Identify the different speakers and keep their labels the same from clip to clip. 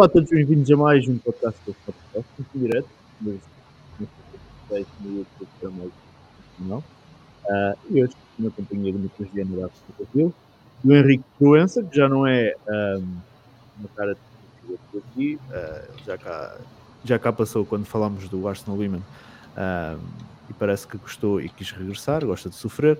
Speaker 1: Olá a todos, bem-vindos a mais um podcast do podcast, em direto, mas não sei se no YouTube mais não. E hoje, na companhia do Lucas Diana da África Brasil, do Henrique Proença, que já não é um, uma cara de aqui, uh, já, cá, já cá passou quando falámos do Arsenal Women um, e parece que gostou e quis regressar, gosta de sofrer.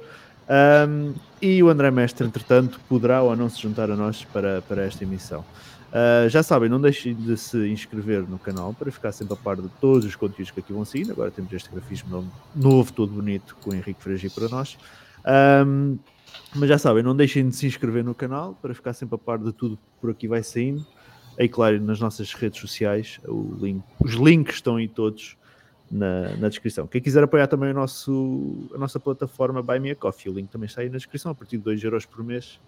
Speaker 1: Um, e o André Mestre, entretanto, poderá ou não se juntar a nós para, para esta emissão. Uh, já sabem, não deixem de se inscrever no canal para ficar sempre a par de todos os conteúdos que aqui vão seguir. Agora temos este grafismo novo, todo bonito, com o Henrique Fregi para nós. Um, mas já sabem, não deixem de se inscrever no canal para ficar sempre a par de tudo que por aqui vai saindo. Aí, claro, nas nossas redes sociais, link, os links estão aí todos na, na, descrição. Quem quiser apoiar também o nosso, a nossa plataforma Buy Me a Coffee, o link também está aí na descrição, a partir de 2 euros por mês.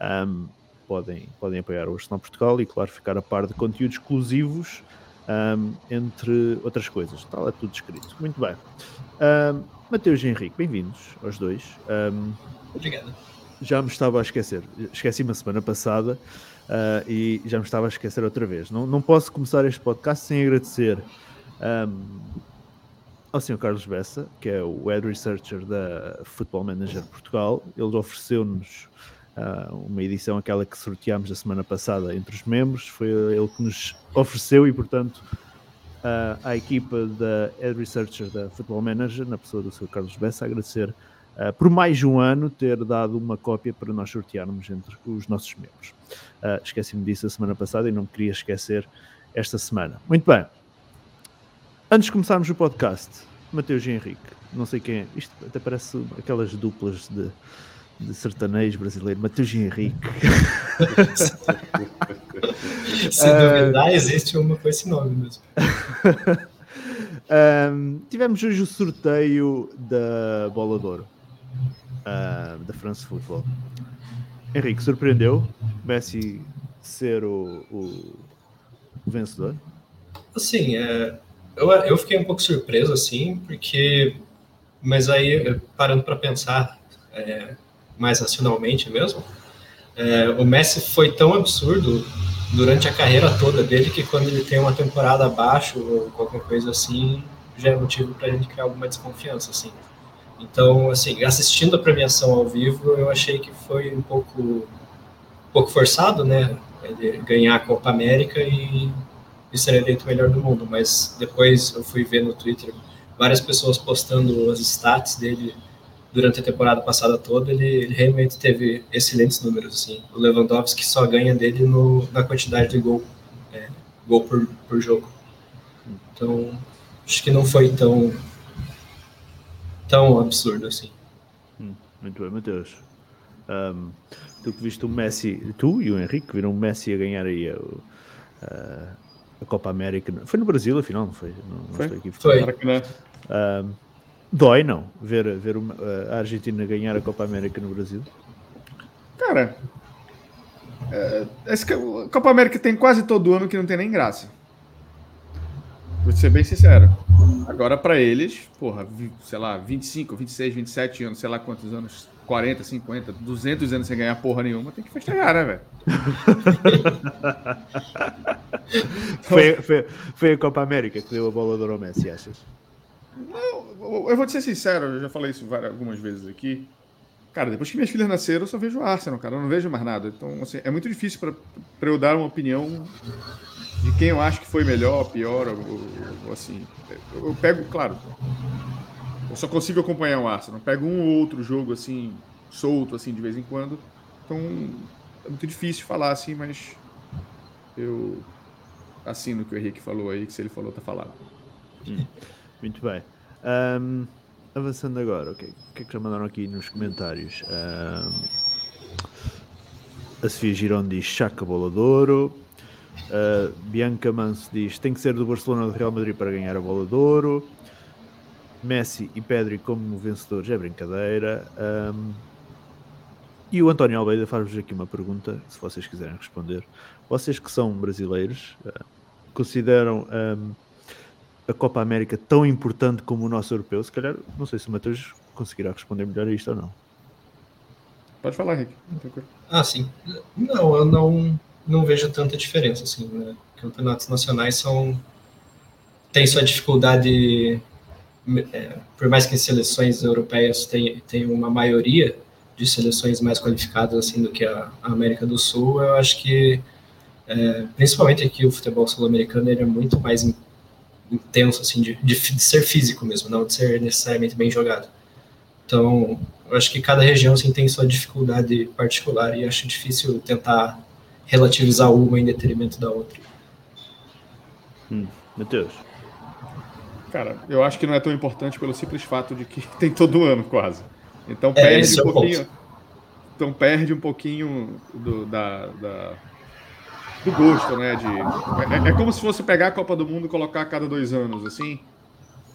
Speaker 1: Um, podem, podem apoiar o Arsenal Portugal e, claro, ficar a par de conteúdos exclusivos, um, entre outras coisas. Está lá tudo escrito. Muito bem. Um, Mateus e Henrique, bem-vindos aos dois. Um,
Speaker 2: Obrigado.
Speaker 1: Já me estava a esquecer, esqueci-me a semana passada uh, e já me estava a esquecer outra vez. Não, não posso começar este podcast sem agradecer ao Sr. Carlos Bessa, que é o Head Researcher da Football Manager Portugal. Ele ofereceu-nos uh, uma edição, aquela que sorteámos a semana passada entre os membros. Foi ele que nos ofereceu e, portanto, uh, à equipa da Head Researcher da Football Manager, na pessoa do Sr. Carlos Bessa, agradecer uh, por mais um ano ter dado uma cópia para nós sortearmos entre os nossos membros. Uh, Esqueci-me disso a semana passada e não queria esquecer esta semana. Muito bem. Antes de começarmos o podcast, Mateus e Henrique, não sei quem é, isto até parece aquelas duplas de, de sertanejo brasileiro, Mateus e Henrique.
Speaker 2: Se duvidar, uh, existe uma com esse nome mesmo.
Speaker 1: um, tivemos hoje o sorteio da Bola de Ouro, uh, da France Football. Henrique, surpreendeu Messi ser o, o, o vencedor?
Speaker 2: Sim, é, eu, eu fiquei um pouco surpreso, assim, porque. Mas aí, parando para pensar é, mais racionalmente mesmo, é, o Messi foi tão absurdo durante a carreira toda dele que quando ele tem uma temporada abaixo ou qualquer coisa assim, já é motivo para a gente criar alguma desconfiança, assim. Então, assim, assistindo a premiação ao vivo, eu achei que foi um pouco, um pouco forçado, né? Ele ganhar a Copa América e de ser eleito o melhor do mundo, mas depois eu fui ver no Twitter várias pessoas postando as stats dele durante a temporada passada toda, ele, ele realmente teve excelentes números, assim. O Lewandowski só ganha dele no, na quantidade de gol, é, gol por, por jogo. Então, acho que não foi tão tão absurdo assim.
Speaker 1: Hum, muito bem, Matheus. Um, tu que viste o Messi, tu e o Henrique viram o Messi a ganhar aí a, a, a Copa América. Foi no Brasil, afinal, não foi? Não, não
Speaker 2: foi. Aqui, foi.
Speaker 1: Um, dói, não, ver, ver a Argentina ganhar a Copa América no Brasil?
Speaker 3: Cara, é, a Copa América tem quase todo ano que não tem nem graça. Vou ser bem sincero. Agora, para eles, porra, sei lá, 25, 26, 27 anos, sei lá quantos anos, 40, 50, 200 anos sem ganhar porra nenhuma, tem que festejar, né, velho?
Speaker 1: foi, foi, foi a Copa América que deu a bola do Messi, achas?
Speaker 3: Não, eu vou te ser sincero, eu já falei isso várias, algumas vezes aqui. Cara, depois que minhas filhas nasceram, eu só vejo Arsenal, cara. Eu não vejo mais nada. Então, assim, é muito difícil para eu dar uma opinião de quem eu acho que foi melhor, pior, ou, ou assim. Eu, eu, pego, claro, eu só consigo acompanhar o Arsenal. Pego um ou outro jogo, assim, solto, assim, de vez em quando. Então, é muito difícil falar, assim, mas eu assino o que o Henrique falou aí, que se ele falou, tá falado.
Speaker 1: Hum, muito bem. Um, avançando agora, o que é que já mandaram aqui nos comentários? Um, a Sofia Girão diz Chaca Bola de Ouro. Uh, Bianca Manso diz tem que ser do Barcelona ou do Real Madrid para ganhar a bola de ouro. Messi e Pedri como vencedores é brincadeira. Um, e o António Almeida faz-vos aqui uma pergunta, se vocês quiserem responder. Vocês que são brasileiros, uh, consideram um, a Copa América tão importante como o nosso europeu? Se calhar, não sei se o Matheus conseguirá responder melhor a isto ou não.
Speaker 3: Pode falar, Rick.
Speaker 2: Ah, sim. Não, eu não não vejo tanta diferença, assim, né? Campeonatos nacionais são... tem sua dificuldade, é, por mais que seleções europeias tenham uma maioria de seleções mais qualificadas, assim, do que a, a América do Sul, eu acho que, é, principalmente aqui, o futebol sul-americano, ele é muito mais intenso, assim, de, de, de ser físico mesmo, não de ser necessariamente bem jogado. Então, eu acho que cada região assim, tem sua dificuldade particular e acho difícil tentar relativizar uma em detrimento da outra.
Speaker 1: Hum, Matheus.
Speaker 3: Cara, eu acho que não é tão importante pelo simples fato de que tem todo ano quase. Então é, perde é, um pouquinho. Ponto. Então perde um pouquinho do, da, da, do gosto, né? De, é, é, como se fosse pegar a Copa do Mundo e colocar a cada dois anos, assim.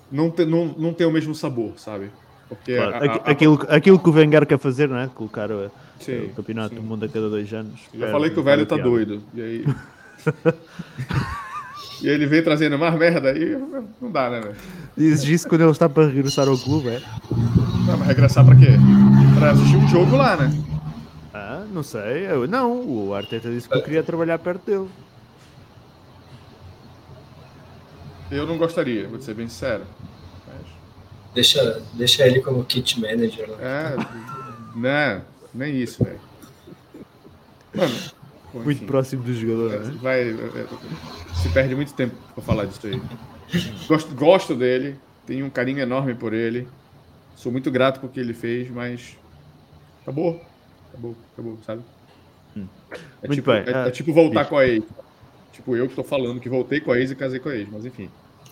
Speaker 3: Não, te, não, não tem o mesmo sabor, sabe?
Speaker 1: Porque claro. a, a, aquilo, a... aquilo que o Wenger quer fazer, não é? Colocar o, sim, o campeonato sim. do mundo a cada dois anos.
Speaker 3: Já falei que o velho tá doido. E aí. e ele vem trazendo mais merda aí, não dá, né, velho?
Speaker 1: Diz isso quando ele está para regressar ao clube, é?
Speaker 3: Não, mas regressar para quê? Para assistir um jogo lá, né?
Speaker 1: Não sei. Eu, não, o Arteta disse que eu queria trabalhar perto dele.
Speaker 3: Eu não gostaria, vou ser bem sincero.
Speaker 2: Deixa, deixa ele como kit manager. Né?
Speaker 3: É, né? Nem isso, velho.
Speaker 1: Mano, muito enfim, próximo do jogador, né?
Speaker 3: Vai, é, é, se perde muito tempo para falar disso aí. Gosto, gosto dele, tenho um carinho enorme por ele. Sou muito grato por que ele fez, mas acabou. Acabou, acabou, sabe? Hum. É, muito tipo, bem. É, é, é tipo voltar com a ex. Tipo, eu que tô falando que voltei com a ex e casei com a ex, mas enfim.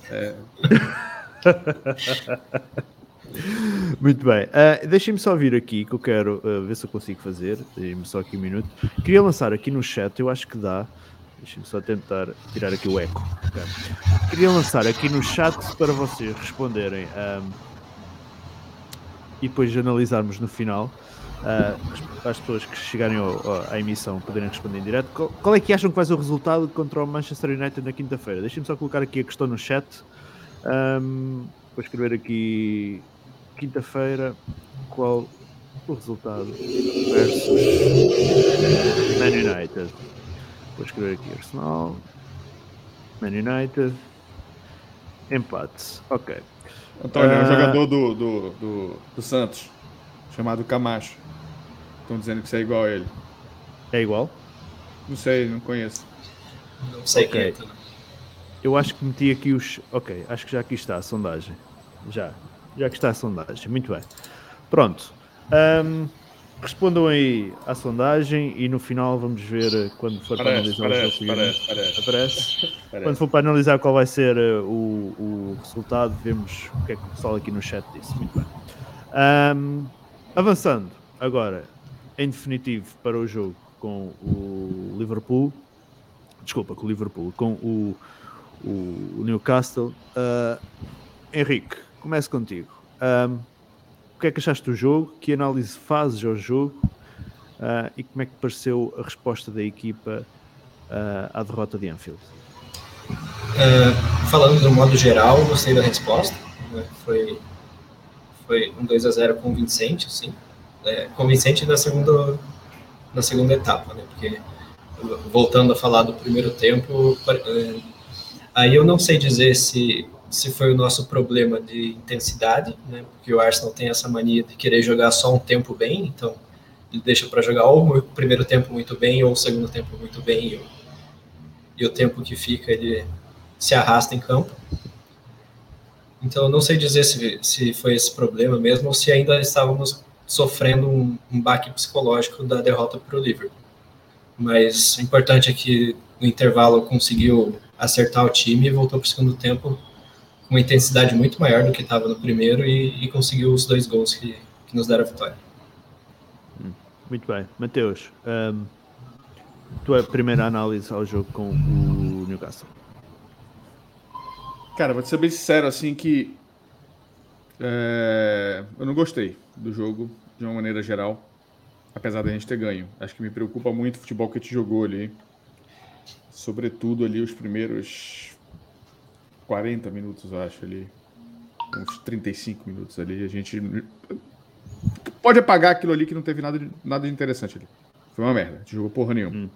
Speaker 3: É...
Speaker 1: Muito bem. Uh, Deixem-me só vir aqui que eu quero uh, ver se eu consigo fazer. Deixem-me só aqui um minuto. Queria lançar aqui no chat, eu acho que dá. Deixem-me só tentar tirar aqui o eco. Okay. Queria lançar aqui no chat para vocês responderem um, e depois analisarmos no final. Uh, as pessoas que chegarem ao, à emissão poderem responder em direto. Qual, qual, é que acham que vai ser o resultado contra o Manchester United na quinta-feira? Deixem-me só colocar aqui a questão no chat. Um, vou escrever aqui quinta-feira qual o resultado versus Man United. Vou escrever aqui Arsenal, Man United, empate. Ok.
Speaker 3: Antônio, é um ah, jogador do, do, do, do, Santos, chamado Camacho. Estão dizendo que isso é igual a ele.
Speaker 1: É igual?
Speaker 3: Não sei, não conheço.
Speaker 2: Não sei okay. quem é.
Speaker 1: Eu acho que meti aqui os. Ok, acho que já aqui está a sondagem. Já. Já que está a sondagem. Muito bem. Pronto. Um, respondam aí à sondagem e no final vamos ver eh, quando for
Speaker 3: parece,
Speaker 1: para analisar
Speaker 3: parece, o parece,
Speaker 1: parece, aparece. Quando for para analisar qual vai ser uh, o, o, resultado, vemos o que é que o pessoal aqui no chat disse. Muito bem. Um, avançando agora, em definitivo, para o jogo com o Liverpool. Desculpa, com o Liverpool, com o o, Newcastle. Uh, Henrique, começo contigo. Um, o que é que achaste do jogo? Que análise fazes ao jogo? Uh, e como é que pareceu a resposta da equipa uh, à derrota de Anfield?
Speaker 2: Falando do modo geral, gostei da resposta. Né? Foi, foi um 2 a 0 convincente, assim. É, convincente na segunda, na segunda etapa, né? Porque voltando a falar do primeiro tempo, Aí eu não sei dizer se, se foi o nosso problema de intensidade, né? Porque o Arsenal tem essa mania de querer jogar só um tempo bem, então ele deixa para jogar ou o primeiro tempo muito bem ou o segundo tempo muito bem e o, e o tempo que fica ele se arrasta em campo. Então eu não sei dizer se, se foi esse problema mesmo ou se ainda estávamos sofrendo um, um baque psicológico da derrota para o Liverpool. Mas o importante é que no intervalo conseguiu acertar o time e voltou para o segundo tempo com uma intensidade muito maior do que estava no primeiro e, e, conseguiu os dois gols que, que nos deram a vitória.
Speaker 1: Hum, muito bem. Mateus, um, tua primeira análise ao jogo com o Newcastle?
Speaker 3: Cara, vou ser bem sincero, assim, que é, eu não gostei do jogo de uma maneira geral, apesar da gente ter ganho. Acho que me preocupa muito o futebol que a gente jogou ali sobretudo ali os primeiros 40 minutos, eu acho, ali. Uns 35 minutos ali. A gente pode apagar aquilo ali que não teve nada de, nada de interessante ali. Foi uma merda. A gente jogou porra nenhuma. Hum.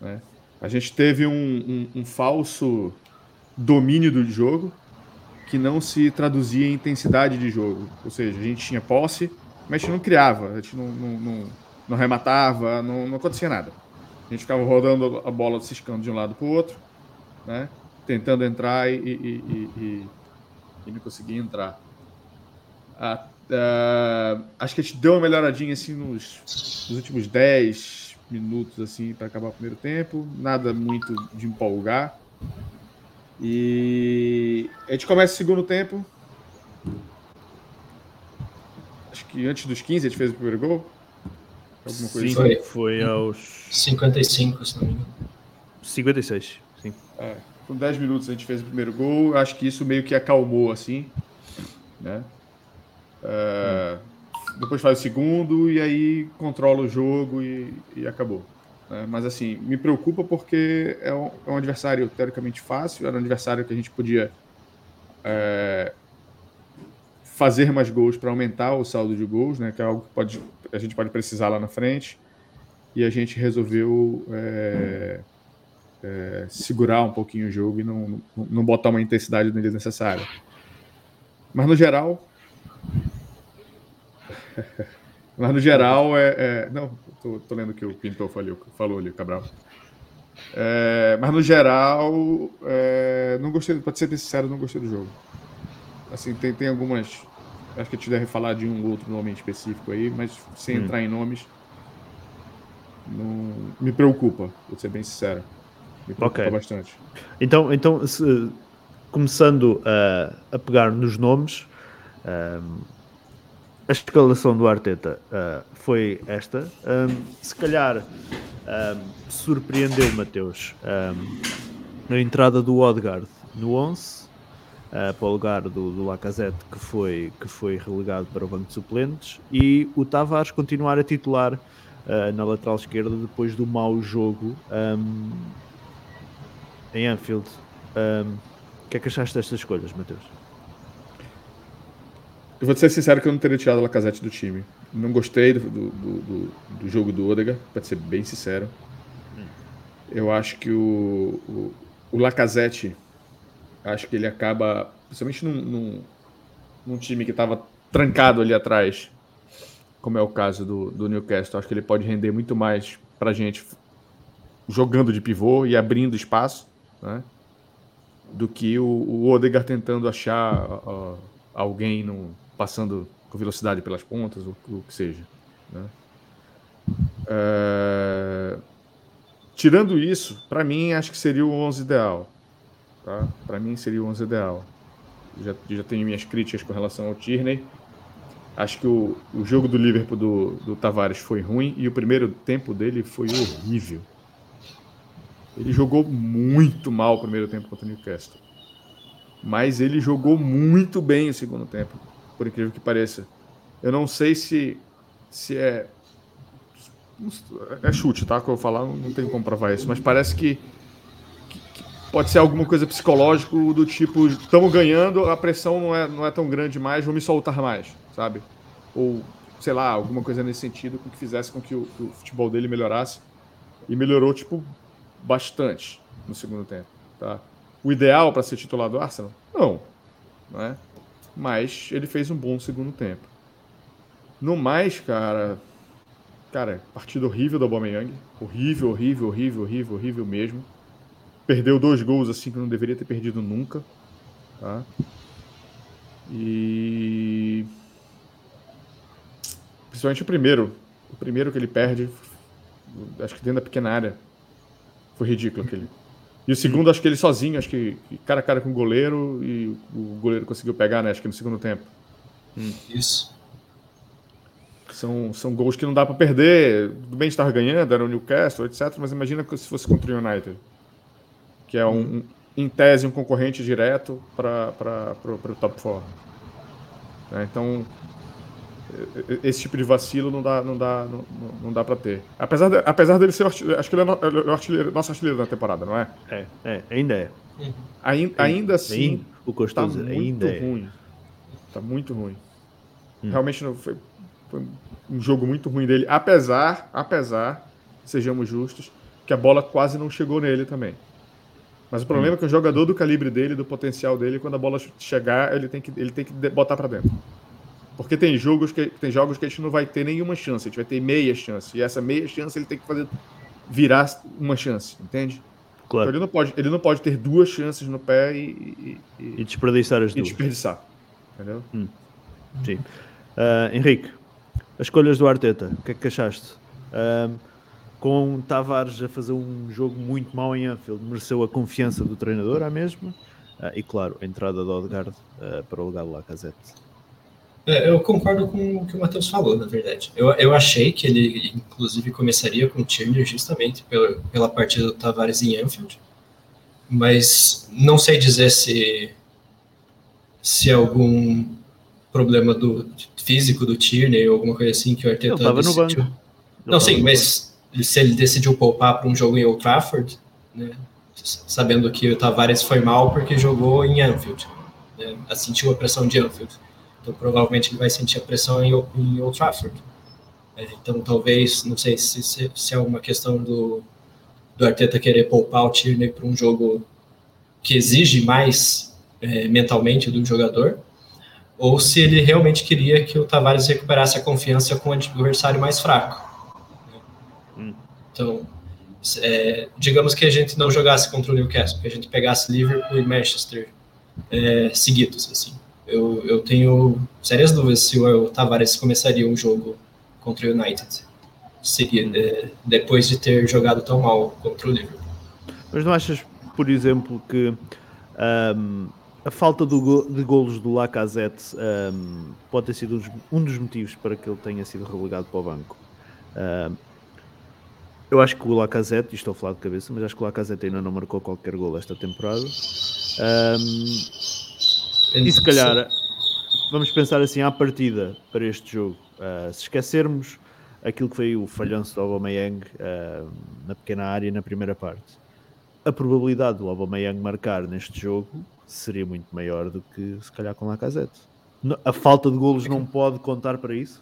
Speaker 3: Né? A gente teve um, um, um falso domínio do jogo que não se traduzia em intensidade de jogo. Ou seja, a gente tinha posse, mas a gente não criava, a gente não, não, não, não rematava, não, não acontecia nada. A gente ficava rodando a bola, ciscando de um lado para o outro, né? tentando entrar e, e, e, e, não conseguia entrar. Ah, ah, acho que a gente deu uma melhoradinha assim nos, nos últimos 10 minutos assim para acabar o primeiro tempo, nada muito de empolgar. E a gente começa o segundo tempo. Acho que antes dos 15 a gente fez o primeiro gol.
Speaker 4: Alguma coisa sim, assim. foi aos
Speaker 2: 55, se não me engano.
Speaker 4: 56, sim.
Speaker 3: É, com 10 minutos a gente fez o primeiro gol. Acho que isso meio que acalmou assim, né? Uh, depois faz o segundo e aí controla o jogo e, e acabou. Né? Mas assim, me preocupa porque é um, é um, adversário teoricamente fácil, era um adversário que a gente podia é, fazer mais gols para aumentar o saldo de gols, né? que é algo que pode, a gente pode precisar lá na frente. E a gente resolveu é, é, segurar um pouquinho o jogo e não, não, botar uma intensidade desnecessária. Mas no geral, Mas no geral é. é... Não, tô, tô, lendo que o Pintor falou, falou ali, Cabral. É... Mas no geral, é... não gostei, pode ser sincero, não gostei do jogo. Assim, tem, tem algumas. Acho que a gente deve falar de um outro nome específico aí, mas sem hum. entrar em nomes. Não... Me preocupa, vou ser bem sincero. Me preocupa okay. bastante.
Speaker 4: Então, então se, começando a, a pegar nos nomes. Um a escalação do Arteta uh, foi esta. Um, se calhar um, surpreendeu Mateus a entrada do Odegaard no 11 uh, para o lugar do, do Lacazette que foi, que foi relegado para o banco de suplentes e o Tavares continuar a titular uh, na lateral esquerda depois do mau jogo em Anfield. o que é que achaste destas escolhas, Mateus?
Speaker 3: Eu vou ser sincero que eu não teria tirado o Lacazette do time. Não gostei do, do, do, do jogo do Odega, para ser bem sincero. Eu acho que o, o, o, Lacazette, acho que ele acaba, principalmente num, num, num time que estava trancado ali atrás, como é o caso do, do Newcastle, acho que ele pode render muito mais para gente jogando de pivô e abrindo espaço, né? do que o, o Odegaard tentando achar uh, alguém no, passando com velocidade pelas pontas, ou o que seja. Né? É... Tirando isso, para mim, acho que seria o 11 ideal. Tá? Para mim, seria o 11 ideal. Já, já tenho minhas críticas com relação ao Tierney. Acho que o, o jogo do Liverpool do, do Tavares foi ruim e o primeiro tempo dele foi horrível. Ele jogou muito mal o primeiro tempo contra o Newcastle. Mas ele jogou muito bem o segundo tempo por incrível que pareça. Eu não sei se, se é. É chute, tá? Que eu vou falar, não tem como provar isso, mas parece que, pode ser alguma coisa psicológica do tipo: estamos ganhando, a pressão não é, não é tão grande mais, vou me soltar mais, sabe? Ou, sei lá, alguma coisa nesse sentido que fizesse com que o, que o futebol dele melhorasse. E melhorou, tipo, bastante no segundo tempo, tá? O ideal para ser titular do Arsenal? Não, não é? Mas ele fez um bom segundo tempo. No mais, cara. Cara, partida horrível do Aubameyang. Horrível, horrível, horrível, horrível, horrível mesmo. Perdeu dois gols assim que não deveria ter perdido nunca. Tá? E. Principalmente o primeiro. O primeiro que ele perde, acho que dentro da pequena área. Foi ridículo aquele. E o segundo, acho que ele sozinho, acho que cara a cara com o goleiro e o goleiro conseguiu pegar, né? Acho que no segundo tempo.
Speaker 2: Hum. Isso.
Speaker 3: São, são gols que não dá para perder. Tudo bem estar ganhando, era o Newcastle, etc. Mas imagina se fosse contra o United, que é um, em tese um concorrente direto para o top 4. Né? Então, esse tipo de vacilo não dá, não dá, não, não dá para ter. Apesar, de, apesar dele ser artilheiro, acho que ele é, é artilheiro, nosso artilheiro da temporada, não é?
Speaker 4: É, é ainda é.
Speaker 3: Ainda, ainda assim,
Speaker 4: o tá muito ainda é.
Speaker 3: ruim. Tá muito ruim. Hum. Realmente não foi, foi, um jogo muito ruim dele, apesar, apesar, sejamos justos, que a bola quase não chegou nele também. Mas o problema é que o jogador do calibre dele, do potencial dele, quando a bola chegar, ele tem que, ele tem que botar para dentro. Porque tem jogos, que, tem jogos que a gente não vai ter nenhuma chance, a gente vai ter meia chance. E essa meia chance ele tem que fazer virar uma chance, entende? Claro. Então ele não pode, ele não pode ter duas chances no pé e, e,
Speaker 1: e desperdiçar as
Speaker 3: e duas. desperdiçar. Entendeu? Hum.
Speaker 1: Sim. Uh, Henrique, as escolhas do Arteta, o que é que achaste? Uh, com Tavares a fazer um jogo muito mau em Anfield, mereceu a confiança do treinador, a mesma, uh, e claro, a entrada do Odegaard para o lugar do Lacazette.
Speaker 2: É, eu concordo com o que o Matheus falou, na verdade. Eu, eu achei que ele, inclusive, começaria com o Tierney justamente pela, pela partida do Tavares em Anfield, mas não sei dizer se se algum problema do físico do Tierney ou alguma coisa assim que o Arteta
Speaker 1: ele decidiu. No banco.
Speaker 2: Não, sim, mas se ele decidiu poupar para um jogo em Old Trafford, né, sabendo que o Tavares foi mal porque jogou em Anfield, né, sentiu a pressão de Anfield. Então, provavelmente ele vai sentir a pressão em, em Old Trafford. É, então, talvez, não sei se, se, se, é uma questão do, do Arteta querer poupar o Tierney para um jogo que exige mais é, mentalmente do jogador, ou se ele realmente queria que o Tavares recuperasse a confiança com o adversário mais fraco. Então, é, digamos que a gente não jogasse contra o Newcastle, que a gente pegasse Liverpool e Manchester é, seguidos, assim eu, eu tenho sérias dúvidas se o Tavares começaria um jogo contra o United seria é, depois de ter jogado tão mal contra o Liverpool.
Speaker 1: Mas não achas, por exemplo, que um, a falta do, de golos do Lacazette um, pode ter sido um dos motivos para que ele tenha sido relegado para o banco? Um, eu acho que o Lacazette, estou a falar de cabeça, mas acho que o Lacazette ainda não marcou qualquer gol esta temporada. Um, e se calhar, vamos pensar assim à partida para este jogo. Uh, se esquecermos aquilo que foi o falhanço do Aubameyang uh, na pequena área na primeira parte, a probabilidade do Aubameyang marcar neste jogo seria muito maior do que se calhar com Lacazette. A falta de golos não pode contar para isso?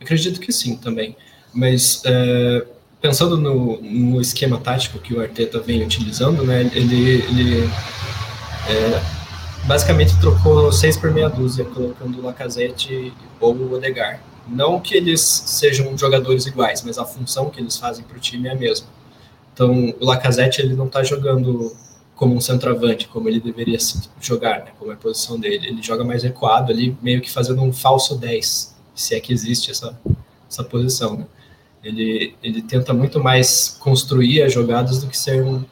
Speaker 2: Acredito que sim também, mas uh, pensando no, no, esquema tático que o Arteta vem utilizando, né, ele, ele é, basicamente trocou seis por meia dúzia, colocando o Lacazette ou o Odegar. Não que eles sejam jogadores iguais, mas a função que eles fazem para o time é a mesma. Então, o Lacazette ele não está jogando como um centroavante, como ele deveria jogar, né, como é a posição dele. Ele joga mais recuado ali, meio que fazendo um falso 10, se é que existe essa, essa posição. Né? Ele, ele tenta muito mais construir as jogadas do que ser um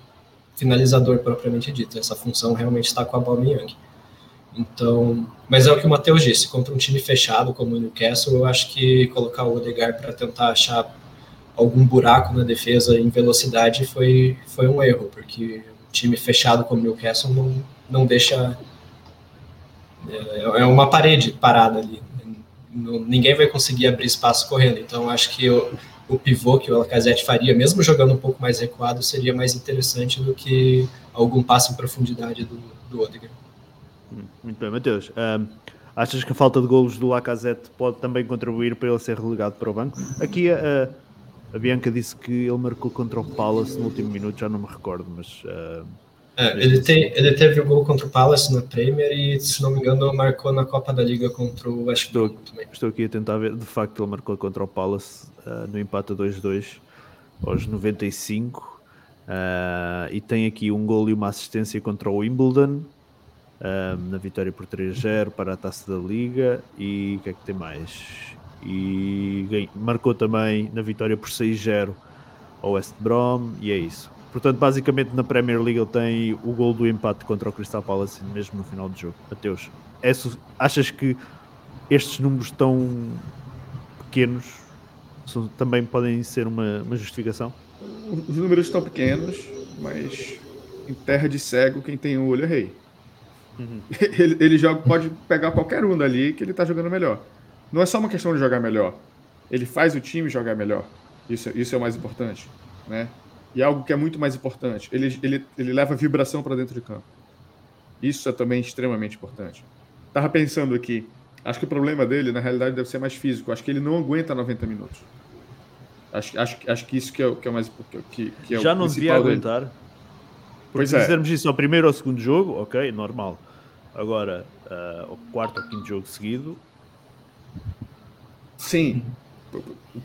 Speaker 2: finalizador propriamente dito. Essa função realmente está com a Aubameyang. Então, mas é o que o Matheus disse, contra um time fechado como o Newcastle, eu acho que colocar o Odegaard para tentar achar algum buraco na defesa em velocidade foi, foi um erro, porque um time fechado como o Newcastle não, não deixa. É, é uma parede parada ali. Ninguém vai conseguir abrir espaço correndo. Então, acho que o, o pivô que o Lacazette faria, mesmo jogando um pouco mais recuado, seria mais interessante do que algum passo em profundidade do, do Odegaard.
Speaker 1: Muito bem, Matheus. Um, achas que a falta de golos do Lacazette pode também contribuir para ele ser relegado para o banco? Aqui a, a Bianca disse que ele marcou contra o Palace no último minuto, já não me recordo, mas. Uh,
Speaker 2: é, ele, tem, ele teve o gol contra o Palace na Premier e, se não me engano, marcou na Copa da Liga contra o West
Speaker 1: estou, também. Estou aqui a tentar ver, de facto, ele marcou contra o Palace uh, no empate 2-2 aos 95. Uh, e tem aqui um gol e uma assistência contra o Wimbledon um, na vitória por 3-0 para a taça da Liga. E o que é que tem mais? E marcou também na vitória por 6-0 ao West Brom. E é isso. Portanto, basicamente na Premier League ele tem o gol do empate contra o Crystal Palace mesmo no final do jogo. Mateus, é, achas que estes números tão pequenos são, também podem ser uma, uma justificação?
Speaker 3: Os números estão pequenos, mas em terra de cego, quem tem o olho é rei. Uhum. Ele, ele joga, pode pegar qualquer um dali que ele está jogando melhor. Não é só uma questão de jogar melhor. Ele faz o time jogar melhor. Isso, isso é o mais importante. Né? E algo que é muito mais importante, ele, ele, ele leva vibração para dentro de campo. Isso é também extremamente importante. Tava pensando aqui, acho que o problema dele, na realidade, deve ser mais físico. Acho que ele não aguenta 90 minutos. Acho, acho, acho que isso que é, que é mais que, que é
Speaker 1: Já não devia aguentar. Dele. Pois se é. fizermos isso ao primeiro ou segundo jogo, ok, normal. Agora, uh, ao quarto ou quinto jogo seguido.
Speaker 3: Sim.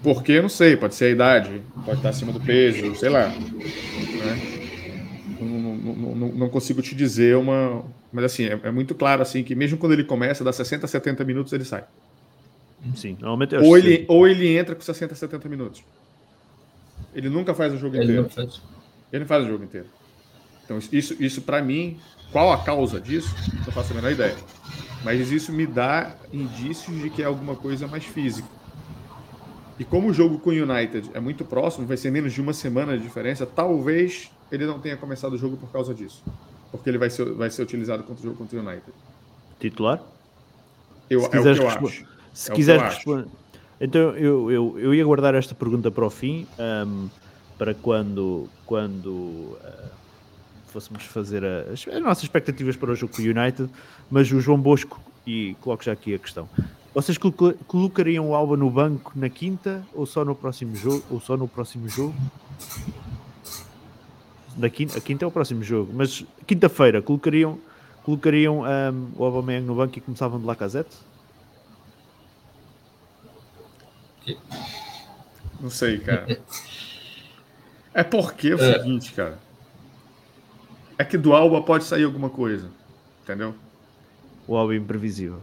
Speaker 3: Porque não sei, pode ser a idade, pode estar acima do peso, sei lá. Né? Não, não, não, não, consigo te dizer uma. Mas assim, é, é, muito claro assim que mesmo quando ele começa, dá 60, 70 minutos, ele sai.
Speaker 1: Sim, normalmente
Speaker 3: ou ele, ou ele entra com 60, 70 minutos. Ele nunca faz o jogo ele inteiro. Não faz. Ele não faz o jogo inteiro. Então, isso, isso para mim, qual a causa disso? Não faço a menor ideia. Mas isso me dá indícios de que é alguma coisa mais física. E como o jogo com o United é muito próximo, vai ser menos de uma semana de diferença, talvez ele não tenha começado o jogo por causa disso. Porque ele vai ser, vai ser utilizado contra o jogo contra o United.
Speaker 1: Titular?
Speaker 3: Eu, se é eu acho.
Speaker 1: Se é quiseres responder. Então eu, eu, eu ia guardar esta pergunta para o fim, um, para quando, quando uh, fôssemos fazer as, as, nossas expectativas para o jogo com o United, mas o João Bosco, e coloco já aqui a questão. Vocês colocariam o Alba no banco na quinta ou só no próximo jogo? Ou só no próximo jogo? Da quinta, a quinta é o próximo jogo, mas quinta-feira colocariam, colocariam um, o Aubameyang no banco e começavam de Lacazette?
Speaker 3: Não sei, cara. É porque é o é. seguinte, cara. É que do Alba pode sair alguma coisa. Entendeu?
Speaker 1: O Alba é imprevisível.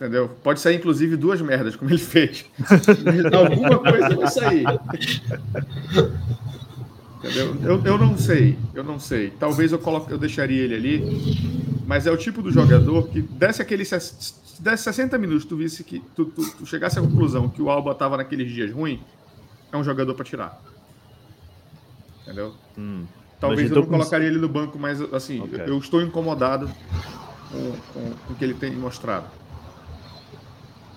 Speaker 3: Entendeu? Pode sair, inclusive, duas merdas, como ele fez. alguma coisa vai sair. Entendeu? Eu, eu não sei, eu não sei. Talvez eu, coloque, eu deixaria ele ali, mas é o tipo do jogador que desce aquele desse 60 minutos, tu visse que tu, tu, tu chegasse à conclusão que o Alba estava naqueles dias ruim, é um jogador para tirar. Entendeu? Hum. Talvez eu não colocaria ele no banco, mas assim, okay. eu estou incomodado com, com, com, o que ele tem mostrado.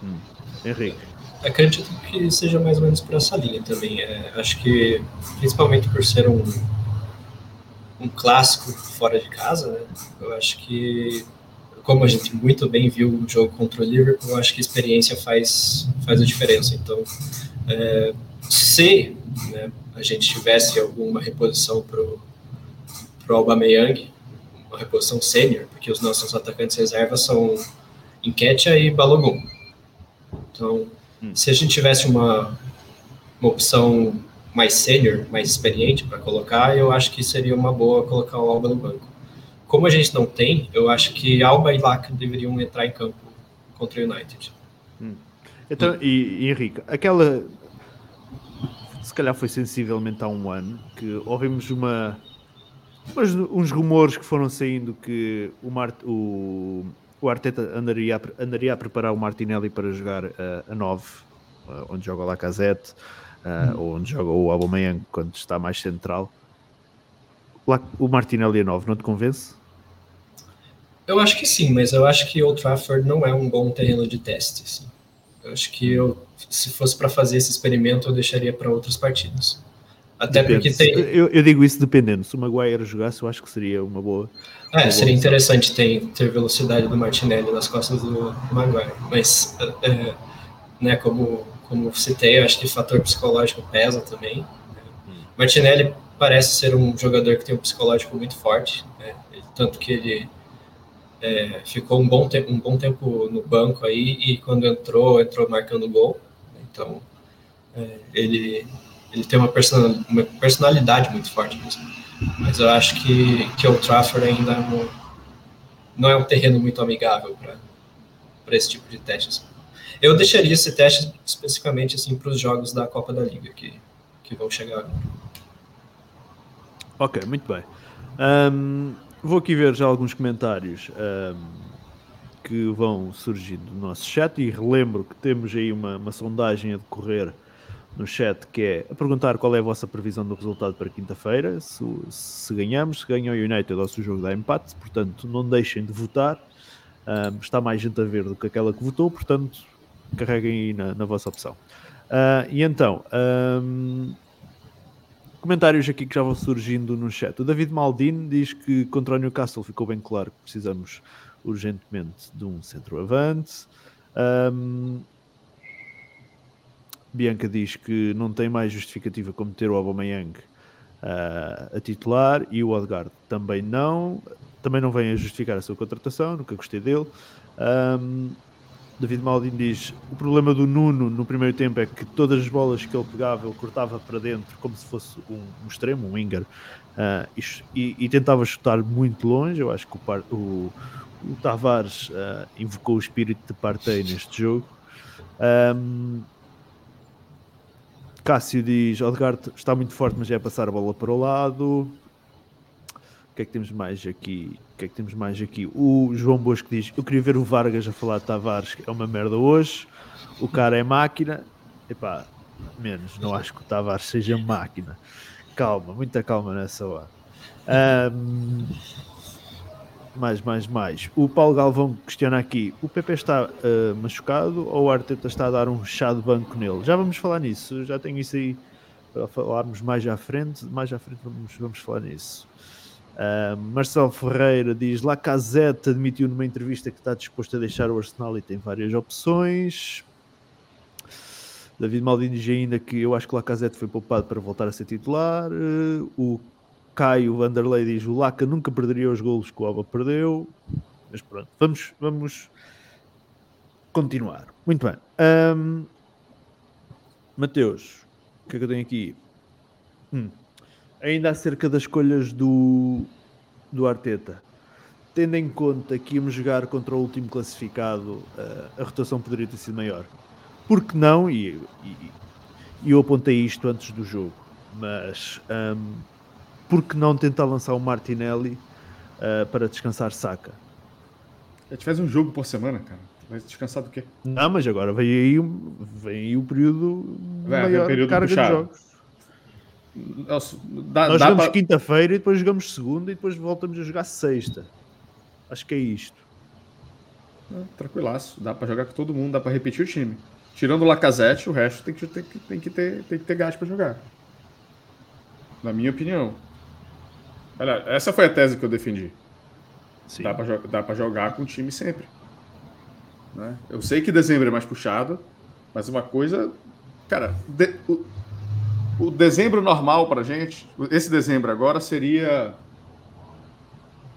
Speaker 1: Hum. Henrique.
Speaker 2: Acredito que seja mais ou menos por essa linha também. É, acho que, principalmente por ser um, um clássico fora de casa, né, eu acho que como a gente muito bem viu o jogo contra o Liverpool, eu acho que a experiência faz, faz a diferença. Então, é, se né, a gente tivesse alguma reposição para o Aubameyang, uma reposição sênior, porque os nossos atacantes reservas são Enquetia e Balogun. Então, hum. se a gente tivesse uma, uma opção mais sênior, mais experiente para colocar, eu acho que seria uma boa colocar o Alba no banco. Como a gente não tem, eu acho que Alba e Laca deveriam entrar em campo contra o United.
Speaker 1: Hum. Então, hum. E, e Henrique, aquela se calhar foi sensivelmente há um ano que ouvimos uma mas uns rumores que foram saindo que o, Mart, o, o Arteta andaria a, andaria a preparar o Martinelli para jogar uh, a 9, uh, onde joga o Lacazette, uh, ou onde joga o Aubameyang quando está mais central. O Martinelli a 9 não te convence?
Speaker 2: Eu acho que sim, mas eu acho que o Trafford não é um bom terreno de teste. Assim. Eu acho que eu, se fosse para fazer esse experimento, eu deixaria para outras partidas. Até Depende. porque tem.
Speaker 1: Eu, eu, digo isso dependendo. Se o Maguire jogasse, eu acho que seria uma boa.
Speaker 2: É, seria interessante ter, ter velocidade do Martinelli nas costas do Maguire. Mas, é, né, como, como citei, eu acho que o fator psicológico pesa também. Hum. Martinelli parece ser um jogador que tem um psicológico muito forte, né? tanto que ele é, ficou um bom, um bom tempo no banco aí e quando entrou, entrou marcando gol. Então, é, ele, ele tem uma, person, uma personalidade muito forte mesmo. Mas eu acho que, que o Trafford ainda não, não é um terreno muito amigável para esse tipo de testes. Eu deixaria esse teste especificamente assim, para os jogos da Copa da Liga que, que vão chegar agora.
Speaker 1: Ok, muito bem. Um, Vou aqui ver já alguns comentários um, que vão surgindo no nosso chat e relembro que temos aí uma, uma sondagem a decorrer no chat que é a perguntar qual é a vossa previsão do resultado para quinta-feira, se, se, ganhamos, se ganha o United ou se o jogo dá empate, portanto não deixem de votar, um, está mais gente a ver do que aquela que votou, portanto carreguem aí na, na vossa opção. Uh, e então, um, Comentários aqui que já vão surgindo no chat. O David Maldini diz que contra o Newcastle ficou bem claro que precisamos urgentemente de um centroavante. Um, Bianca diz que não tem mais justificativa como ter o Aubameyang uh, a titular e o Odegaard também não. Também não vem a justificar a sua contratação, nunca gostei dele. Um, David Maldini diz: o problema do Nuno no primeiro tempo é que todas as bolas que ele pegava, ele cortava para dentro como se fosse um, um extremo, um winger, uh, e, e, tentava chutar muito longe. Eu acho que o, o, o Tavares uh, invocou o espírito de Partey neste jogo. Um, Cássio diz: Odegaard está muito forte, mas é passar a bola para o lado. O que é que temos mais aqui? O que é que temos mais aqui? O João Bosco diz: Eu queria ver o Vargas a falar de Tavares, é uma merda hoje. O cara é máquina. Epá, menos, não acho que o Tavares seja máquina. Calma, muita calma nessa hora. Um, mais, mais, mais. O Paulo Galvão questiona aqui: o PP está uh, machucado ou o Arteta está a dar um chá de banco nele? Já vamos falar nisso, já tenho isso aí para falarmos mais à frente. Mais à frente vamos, vamos falar nisso. Uh, Marcelo Ferreira diz: Lacazette admitiu numa entrevista que está disposto a deixar o Arsenal e tem várias opções. David Maldini diz ainda que eu acho que Lacazette foi poupado para voltar a ser titular. Uh, o Caio Vanderlei diz: o Laca nunca perderia os golos que o Alba perdeu. Mas pronto, vamos, vamos continuar. Muito bem. Um, Mateus, o que é que eu tenho aqui? Hum ainda acerca das escolhas do, do Arteta, tendo em conta que íamos jogar contra o último classificado, uh, a rotação poderia ter sido maior. Porque não? E, e, e eu apontei isto antes do jogo, mas um, por que não tentar lançar o Martinelli uh, para descansar Saca?
Speaker 3: A gente faz um jogo por semana, cara. Vai descansar do quê?
Speaker 1: Não, mas agora vem aí, vem aí o período maior período carga puxado. de jogos.
Speaker 3: Nossa,
Speaker 1: dá, Nós dá jogamos pra... quinta-feira e depois jogamos segunda e depois voltamos a jogar sexta. Acho que é isto.
Speaker 3: É, tranquilaço. Dá para jogar com todo mundo, dá para repetir o time. Tirando o Lacazette, o resto tem que, tem que, tem que, ter, tem que ter gás para jogar. Na minha opinião. Olha, essa foi a tese que eu defendi. Sim. Dá para dá pra jogar com o time sempre. Né? Eu sei que dezembro é mais puxado, mas uma coisa. Cara, de, o, o dezembro normal para gente, esse dezembro agora seria,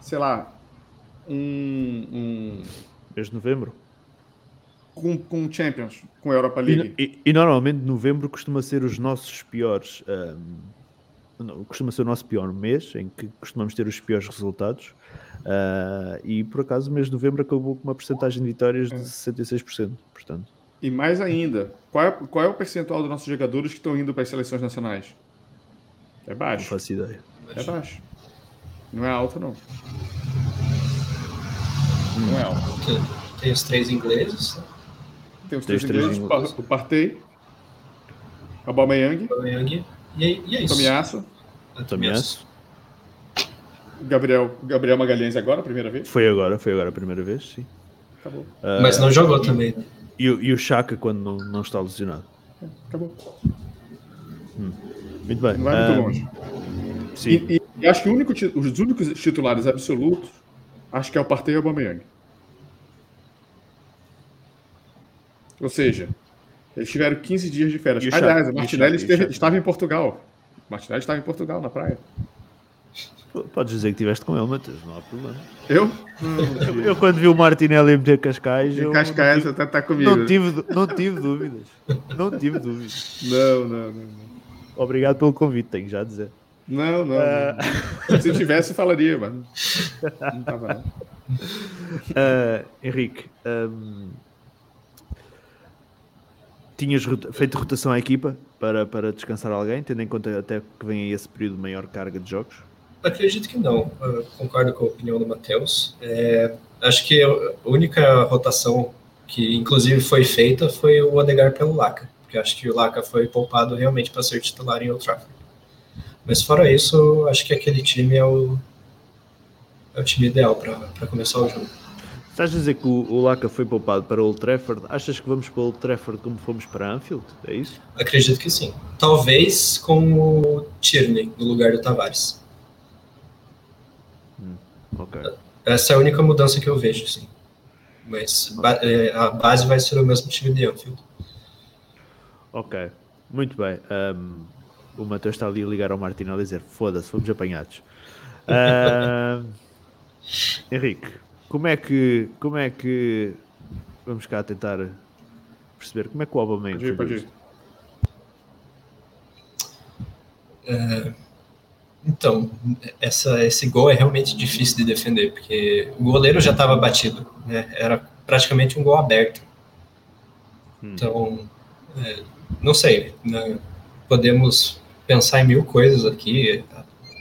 Speaker 3: sei lá, um. um
Speaker 1: mês de novembro?
Speaker 3: Com, com Champions, com a Europa League.
Speaker 1: E, e, e, normalmente novembro costuma ser os nossos piores. Um, não, costuma ser o nosso pior mês, em que costumamos ter os piores resultados. Uh, e por acaso o mês de novembro acabou com uma porcentagem de vitórias de 66%. Portanto,
Speaker 3: e mais ainda, qual é, qual é o percentual dos nossos jogadores que estão indo para as seleções nacionais? É baixo.
Speaker 1: Não faço ideia.
Speaker 3: É baixo. Não é alto, não. Não é alto.
Speaker 2: Tem os três ingleses.
Speaker 3: Tem os três, três ingleses, ingleses. o Partey, o Aubameyang,
Speaker 2: Aubameyang e, e é isso.
Speaker 3: Tomiasso.
Speaker 1: Tomiasso.
Speaker 3: Gabriel, Gabriel Magalhães agora, a primeira vez?
Speaker 1: Foi agora, foi agora a primeira vez, sim.
Speaker 3: Acabou.
Speaker 2: Uh, Mas não jogou também.
Speaker 1: E, e o Chaka quando não, não está lesionado.
Speaker 3: Acabou.
Speaker 1: Hum. Muito bem.
Speaker 3: Não vai muito longe. Sim. E, e, acho que único, os únicos titulares absolutos, acho que é o Partey e o Aubameyang. Ou seja, eles tiveram 15 dias de férias. Aliás, o Martinelli esteve, estava em Portugal. O Martinelli estava em Portugal, na praia.
Speaker 1: Podes dizer que estiveste com ele, Matheus, não há problema.
Speaker 3: Eu?
Speaker 1: Eu, eu quando vi o Martinelli meter Cascais.
Speaker 3: Em Cascais
Speaker 1: até
Speaker 3: está comigo.
Speaker 1: Não tive, não tive dúvidas. Não tive dúvidas.
Speaker 3: Não, não, não, não.
Speaker 1: Obrigado pelo convite, tenho já a dizer.
Speaker 3: Não, não. Uh... não. Se tivesse, falaria, mas não estava.
Speaker 1: Uh, Henrique, um... tinhas feito rotação à equipa para, para descansar alguém, tendo em conta até que vem aí esse período de maior carga de jogos?
Speaker 2: Acredito que não. Eu concordo com a opinião do Matheus. É, acho que a única rotação que, inclusive, foi feita foi o Odegar pelo Laca, porque acho que o Laca foi poupado realmente para ser titular em Old Trafford. Mas fora isso, acho que aquele time é o, é o time ideal para começar o jogo.
Speaker 1: Estás a dizer que o, o Laca foi poupado para o Old Trafford? Achas que vamos para o Old Trafford como fomos para Anfield? É isso?
Speaker 2: Acredito que sim. Talvez com o Tierney no lugar do Tavares.
Speaker 1: Okay.
Speaker 2: Essa é a única mudança que eu vejo, sim. Mas ba é, a base vai ser o mesmo time de Anfield.
Speaker 1: Ok, muito bem. Um, o Matheus está ali a ligar ao Martino a dizer: foda-se, fomos apanhados. Um, Henrique, como é que. Como é que. Vamos cá tentar perceber como é que o Obama
Speaker 3: Pode ir, pode ir.
Speaker 2: É, então, essa, esse gol é realmente difícil de defender, porque o goleiro já estava batido, né? Era praticamente um gol aberto.
Speaker 1: Hum.
Speaker 2: Então, é, não sei, né? podemos pensar em mil coisas aqui.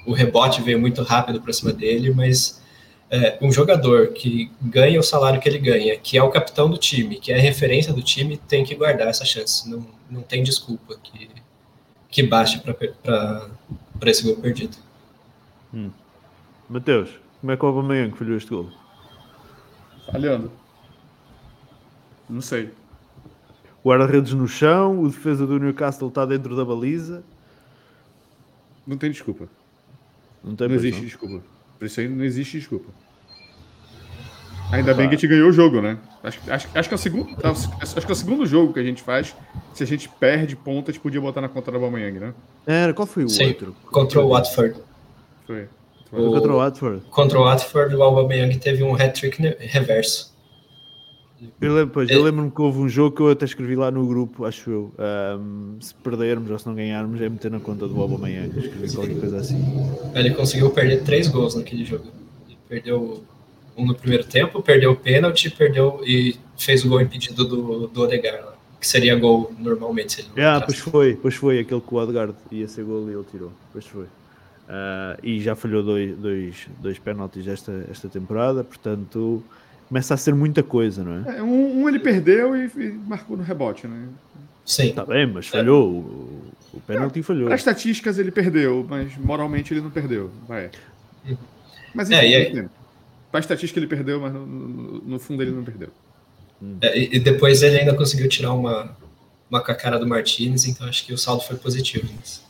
Speaker 2: O rebote veio muito rápido para cima dele, mas é, um jogador que ganha o salário que ele ganha, que é o capitão do time, que é a referência do time, tem que guardar essa chance. Não, não tem desculpa que, que baste para esse gol perdido.
Speaker 1: Matheus, como é que o Aubameyang falhou este gol?
Speaker 3: Falhando. Não sei.
Speaker 1: O guarda-redes no chão, o defesa do Newcastle está dentro da baliza.
Speaker 3: Não tem desculpa.
Speaker 1: Não tem
Speaker 3: Não existe desculpa. Por isso aí não existe desculpa. Ainda bem que a gente ganhou o jogo, né? Acho, acho, acho, que é o segundo, acho que é o segundo jogo que a gente faz. Se a gente perde ponto, a gente podia botar na conta da Aubameyang, né?
Speaker 1: Era, qual foi o
Speaker 2: Sim,
Speaker 1: outro?
Speaker 2: contra o Watford.
Speaker 3: Foi.
Speaker 1: Foi contra o Watford.
Speaker 2: Contra o Watford, o Aubameyang teve um hat-trick reverso.
Speaker 1: Eu lembro,
Speaker 2: É.
Speaker 1: lembro-me que houve um jogo que eu até escrevi lá no grupo, acho eu. ahm, se perdermos ou se não ganharmos, é meter na conta do Aubameyang. Escrevi qualquer coisa assim.
Speaker 2: Ele conseguiu perder três gols naquele jogo. Ele perdeu um no primeiro tempo, perdeu o pênalti, perdeu e fez o gol impedido do, do Odegaard, que seria gol normalmente. Se ele não
Speaker 1: Ah, pois foi, pois foi aquele que o Odegaard ia ser gol e ele tirou. Pois foi. Ah, e já falhou dois, dois, dois penaltis esta, esta temporada, portanto começa a ser muita coisa, não é?
Speaker 3: É, um, um ele perdeu e, e marcou no rebote, né?
Speaker 2: Sim,
Speaker 1: Está bem, mas falhou. O, o penalti falhou.
Speaker 3: Para estatísticas ele perdeu, mas moralmente ele não perdeu. Vai. Mas
Speaker 2: É, e aí-
Speaker 3: enfim, para estatística ele perdeu, mas no, no- no fundo ele não perdeu.
Speaker 2: É, e, e depois ele ainda conseguiu tirar uma, uma com a cara do Martinez, então acho que o saldo foi positivo. Mas...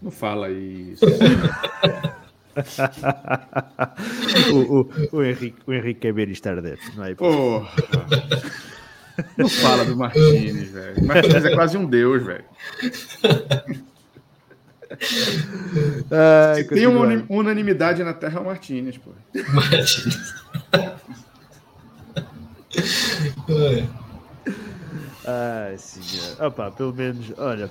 Speaker 3: Não fala isso.
Speaker 1: o, o, o, Henrique, o Henrique quer ver isto arder, não é?
Speaker 3: Porra. Não fala do Martinez, velho. Martinez é quase um deus, velho.
Speaker 1: Ai,
Speaker 3: Tem uma unanimidade na Terra é o Martinez, pô.
Speaker 2: Martinez.
Speaker 1: Ai, senhor. Opa, pelo menos, olha.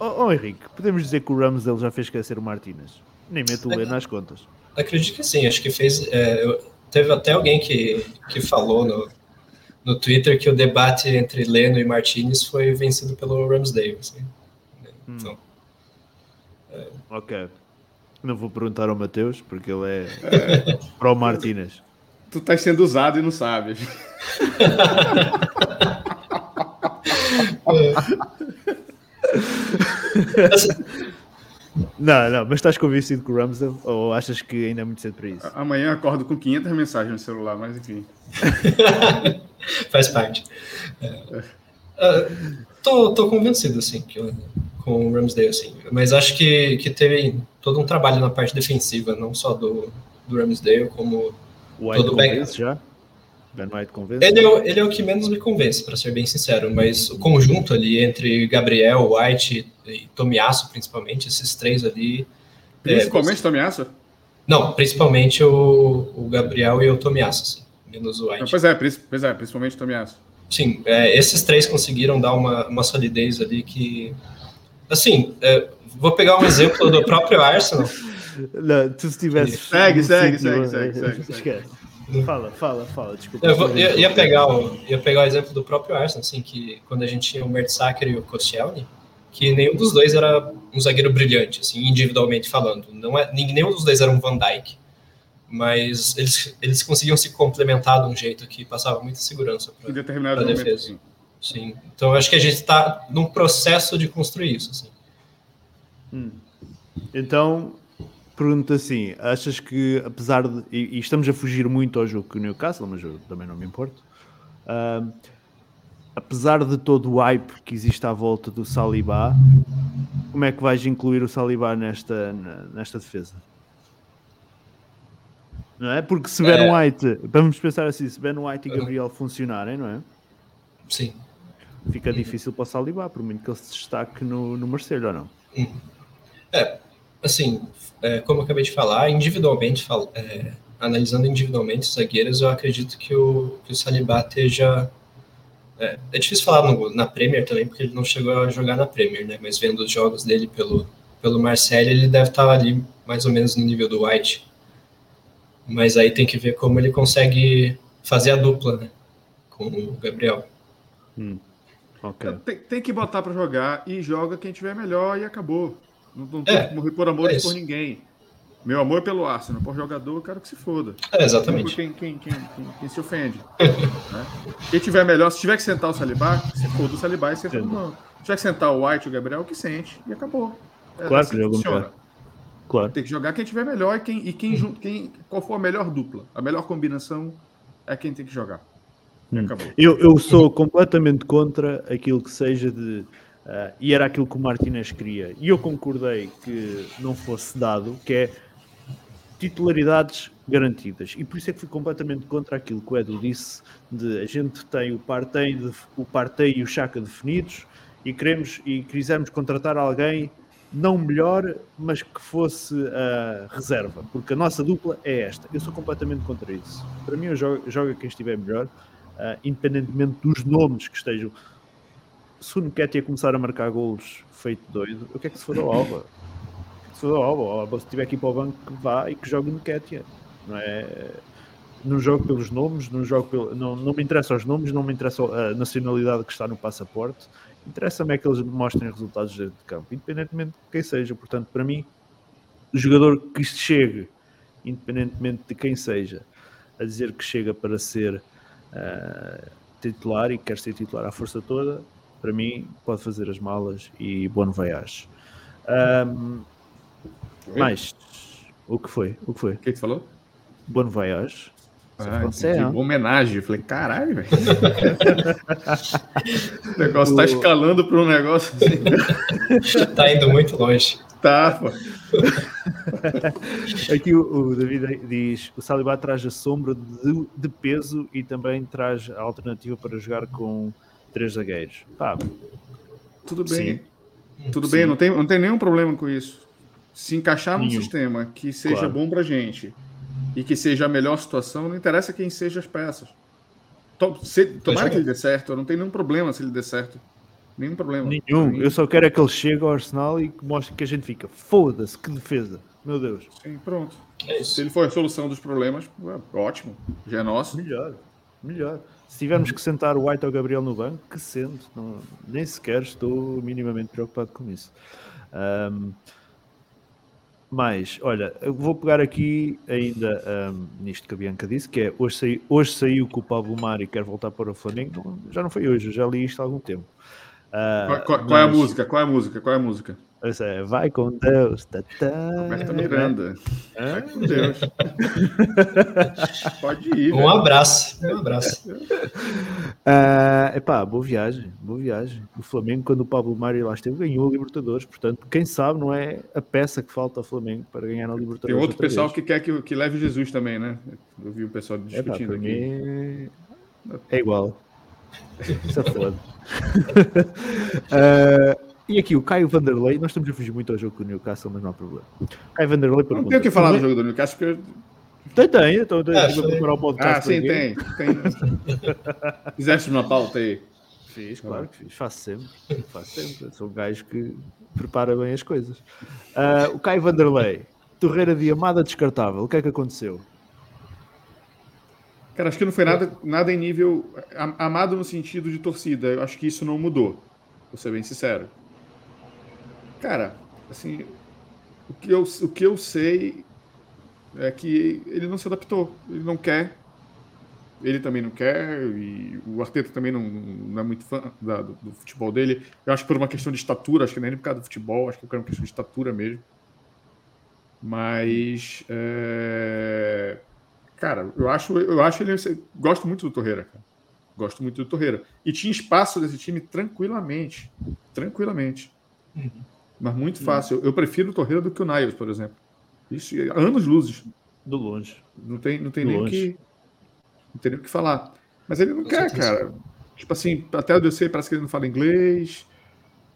Speaker 1: Ó oh, Henrique, podemos dizer que o Ramos ele já fez esquecer o Martínez. Nem mete o Lê nas contas.
Speaker 2: Acredito que sim, acho que fez. é, eu- teve até alguém que, que falou no, no Twitter que o debate entre Leno e Martinez foi vencido pelo Ramsdale. Assim. Então,
Speaker 1: Ok. Não vou perguntar ao Mateus, porque ele é pro Martínez.
Speaker 3: Tu tá sendo usado e não sabe.
Speaker 1: Não, não, mas estás convencido com o Ramsdale ou achas que ainda é muito cedo para isso?
Speaker 3: Amanhã acordo com 500 mensagens no celular, mas enfim.
Speaker 2: faz parte. É, tô, tô convencido, assim, que, eu- com o Ramsdale, assim. Mas acho que, que teve todo um trabalho na parte defensiva, não só do, do Ramsdale, como
Speaker 1: O White
Speaker 2: Tudo bem.
Speaker 1: convence já? Ben White convence?
Speaker 2: Ele é, o- ele é o que menos me convence, para ser bem sincero, mas o conjunto ali entre Gabriel, White e Tomiasso, principalmente, esses três ali. é,
Speaker 3: Principalmente Tomiasso?
Speaker 2: não, principalmente o, o Gabriel e o Tomiasso, assim, menos o White.
Speaker 3: Pois é, pois é, principalmente Tomiasso.
Speaker 2: Sim, é, esses três conseguiram dar uma, uma solidez ali que. Assim, é, vou pegar um exemplo do próprio Arsenal.
Speaker 1: Não, tu se tivesse.
Speaker 3: Segue,
Speaker 1: no
Speaker 3: segue, segue, segue, segue, segue.
Speaker 1: Esquece. Fala, fala, fala, desculpa.
Speaker 2: Eu vou- ia, ia pegar o, ia pegar o exemplo do próprio Arsenal, assim, que quando a gente tinha o Mertesacker e o Koscielny, que nenhum dos dois era um zagueiro brilhante, assim, individualmente falando. Não é, nem- nenhum dos dois era um Van Dijk. Mas eles, eles conseguiam se complementar de um jeito que passava muita segurança
Speaker 3: Em
Speaker 2: para
Speaker 3: determinado
Speaker 2: Pra
Speaker 3: momento.
Speaker 2: defesa.
Speaker 3: sim.
Speaker 2: Sim. Então eu acho que a gente está num processo de construir isso, assim.
Speaker 1: Então, pergunto assim: achas que, apesar de. E, e estamos a fugir muito ao jogo com o Newcastle, mas eu também não me importo. ahm, apesar de todo o hype que existe à volta do Saliba, como é que vais incluir o Saliba nesta, nesta defesa? Não é? Porque se Ben
Speaker 2: É.
Speaker 1: White, vamos pensar assim: se Ben White e Gabriel funcionarem, não é?
Speaker 2: Sim.
Speaker 1: fica difícil para o Saliba, por muito que ele se destaque no, no Marcelo, ou não?
Speaker 2: É, assim, é, como eu acabei de falar, individualmente, é, analisando individualmente os zagueiros, eu acredito que o, que o Saliba esteja. É, é difícil falar no, na Premier também, porque ele não chegou a jogar na Premier, né? Mas vendo os jogos dele pelo, pelo Marcelo, ele deve estar ali mais ou menos no nível do White. Mas aí tem que ver como ele consegue fazer a dupla, né? Com o Gabriel.
Speaker 1: Hum. Okay.
Speaker 3: Tem, tem, que botar para jogar e joga quem tiver melhor e acabou. Não, não tem é, que morrer por amor é por ninguém. Meu amor é pelo Arsenal, por jogador, eu quero que se foda.
Speaker 2: É, exatamente.
Speaker 3: Quem, quem, quem, quem, se ofende. né? Quem tiver melhor, se tiver que sentar o Salibá, se foda o Salibá e senta no Se tiver que sentar o White o Gabriel, que sente e acabou.
Speaker 1: É claro assim que funciona.
Speaker 3: Claro. Tem que jogar quem tiver melhor e quem, e quem, hum. quem qual for a melhor dupla, a melhor combinação é quem tem que jogar.
Speaker 1: Hum. Eu, eu sou completamente contra aquilo que seja de Uh, e era aquilo que o Martinez queria. E eu concordei que não fosse dado, que é titularidades garantidas. E por isso é que fui completamente contra aquilo que o Edu disse, de a gente tem o Partey, o Partey e o Chaka definidos e queremos e quisermos contratar alguém não melhor, mas que fosse a reserva, porque a nossa dupla é esta. Eu sou completamente contra isso. Para mim, jogo, jogo quem estiver melhor, uh, independentemente dos nomes que estejam se o Nketiah começar a marcar golos feito doido, o que é que se for ao Alba? Se for ao Alba, Alba se tiver aqui para o banco, que vá e que jogue o Nketiah. Não é? Não jogo pelos nomes, não, jogo pelo, não, não me interessa os nomes, não me interessa a nacionalidade que está no passaporte. Interessa-me é que eles mostrem resultados dentro de campo, independentemente de quem seja. Portanto, para mim, o jogador que chegue, independentemente de quem seja, a dizer que chega para ser uh, titular e quer ser titular à força toda, para mim, pode fazer as malas e bom voyage. Um, mais, o que foi? O que foi? O
Speaker 3: que, que falou?
Speaker 1: Bom voyage.
Speaker 3: Ah, que homenagem. Eu falei, caralho, velho. o negócio tá escalando para um negócio
Speaker 2: assim. tá indo muito longe.
Speaker 3: Tá, pô.
Speaker 1: Aqui o, o, David diz: o Saliba traz a sombra de, de, peso e também traz a alternativa para jogar com três zagueiros. Pá,
Speaker 3: tudo bem. Sim. Tudo Sim. bem, não tem, não tem nenhum problema com isso. Se encaixar num sistema que seja claro. bom pra gente e que seja a melhor situação, não interessa quem seja as peças. Se, tomara que ele dê certo, não tem nenhum problema se ele der certo. Nenhum problema.
Speaker 1: Nenhum. Eu só quero é que ele chegue ao Arsenal e mostre que a gente fica. Foda-se, que defesa. Meu Deus.
Speaker 3: Sim, pronto. É se ele for a solução dos problemas, ótimo. Já é nosso.
Speaker 1: Melhor. Melhor. Se tivermos que sentar o White ou o Gabriel no banco, que sento. Não, nem sequer estou minimamente preocupado com isso. Um, mas, olha, eu vou pegar aqui ainda um, nisto que a Bianca disse, que é hoje, saiu, hoje saiu que o Pablo Mari quer voltar para o Flamengo. Não, já não foi hoje, eu já li isto há algum tempo.
Speaker 3: Uh, qual, qual, mas... qual, é a música? Qual é a música? Qual é a música?
Speaker 1: É, vai com Deus. Tá,
Speaker 3: tá. Roberta Miranda. Ah? Vai com Deus. Pode ir.
Speaker 2: Um velho. abraço. Um abraço.
Speaker 1: Uh, epá, boa viagem. Boa viagem. O Flamengo, quando o Pablo Mário lá esteve, ganhou a Libertadores. Portanto, quem sabe não é a peça que falta ao Flamengo para ganhar a Libertadores.
Speaker 3: Tem outro pessoal vez. que quer que, que leve Jesus também, né? Eu vi o pessoal discutindo epá, aqui.
Speaker 1: É igual. Isso é foda. uh, E aqui o Caio Vanderlei, nós estamos a fugir muito ao jogo com o Newcastle, mas não há problema. Caio Vanderlei
Speaker 3: pergunta. Não tem o que falar do jogo do Newcastle porque.
Speaker 1: Tem, tem, estou a preparar o podcast.
Speaker 3: Ah, sim, tem. tem. Fizeste uma pauta aí.
Speaker 1: Fiz, claro que fiz. Faço sempre. Faço sempre. Sou um gajo que prepara bem as coisas. Uh, o Caio Vanderlei, Torreira de Amada descartável. O que é que aconteceu?
Speaker 3: Cara, acho que não foi nada, nada em nível amado no sentido de torcida. Eu acho que isso não mudou. Vou ser bem sincero. Cara, assim, o que eu, o que eu sei é que ele não se adaptou, ele não quer, ele também não quer, e o Arteta também não, não é muito fã da, do, do, futebol dele. Eu acho que por uma questão de estatura, acho que nem por causa do futebol, acho que é uma questão de estatura mesmo. Mas, é... cara, eu acho, eu acho ele. Gosto muito do Torreira, cara. Gosto muito do Torreira. E tinha espaço desse time tranquilamente. Tranquilamente. Uhum. Mas muito hum. fácil. Eu prefiro o Torreira do que o Naivas, por exemplo. Isso, anos luzes.
Speaker 1: Do longe.
Speaker 3: Não tem, não tem nem o que. Não tem nem o que falar. Mas ele não quer, cara. Tipo assim, até onde eu sei, parece que ele não fala inglês.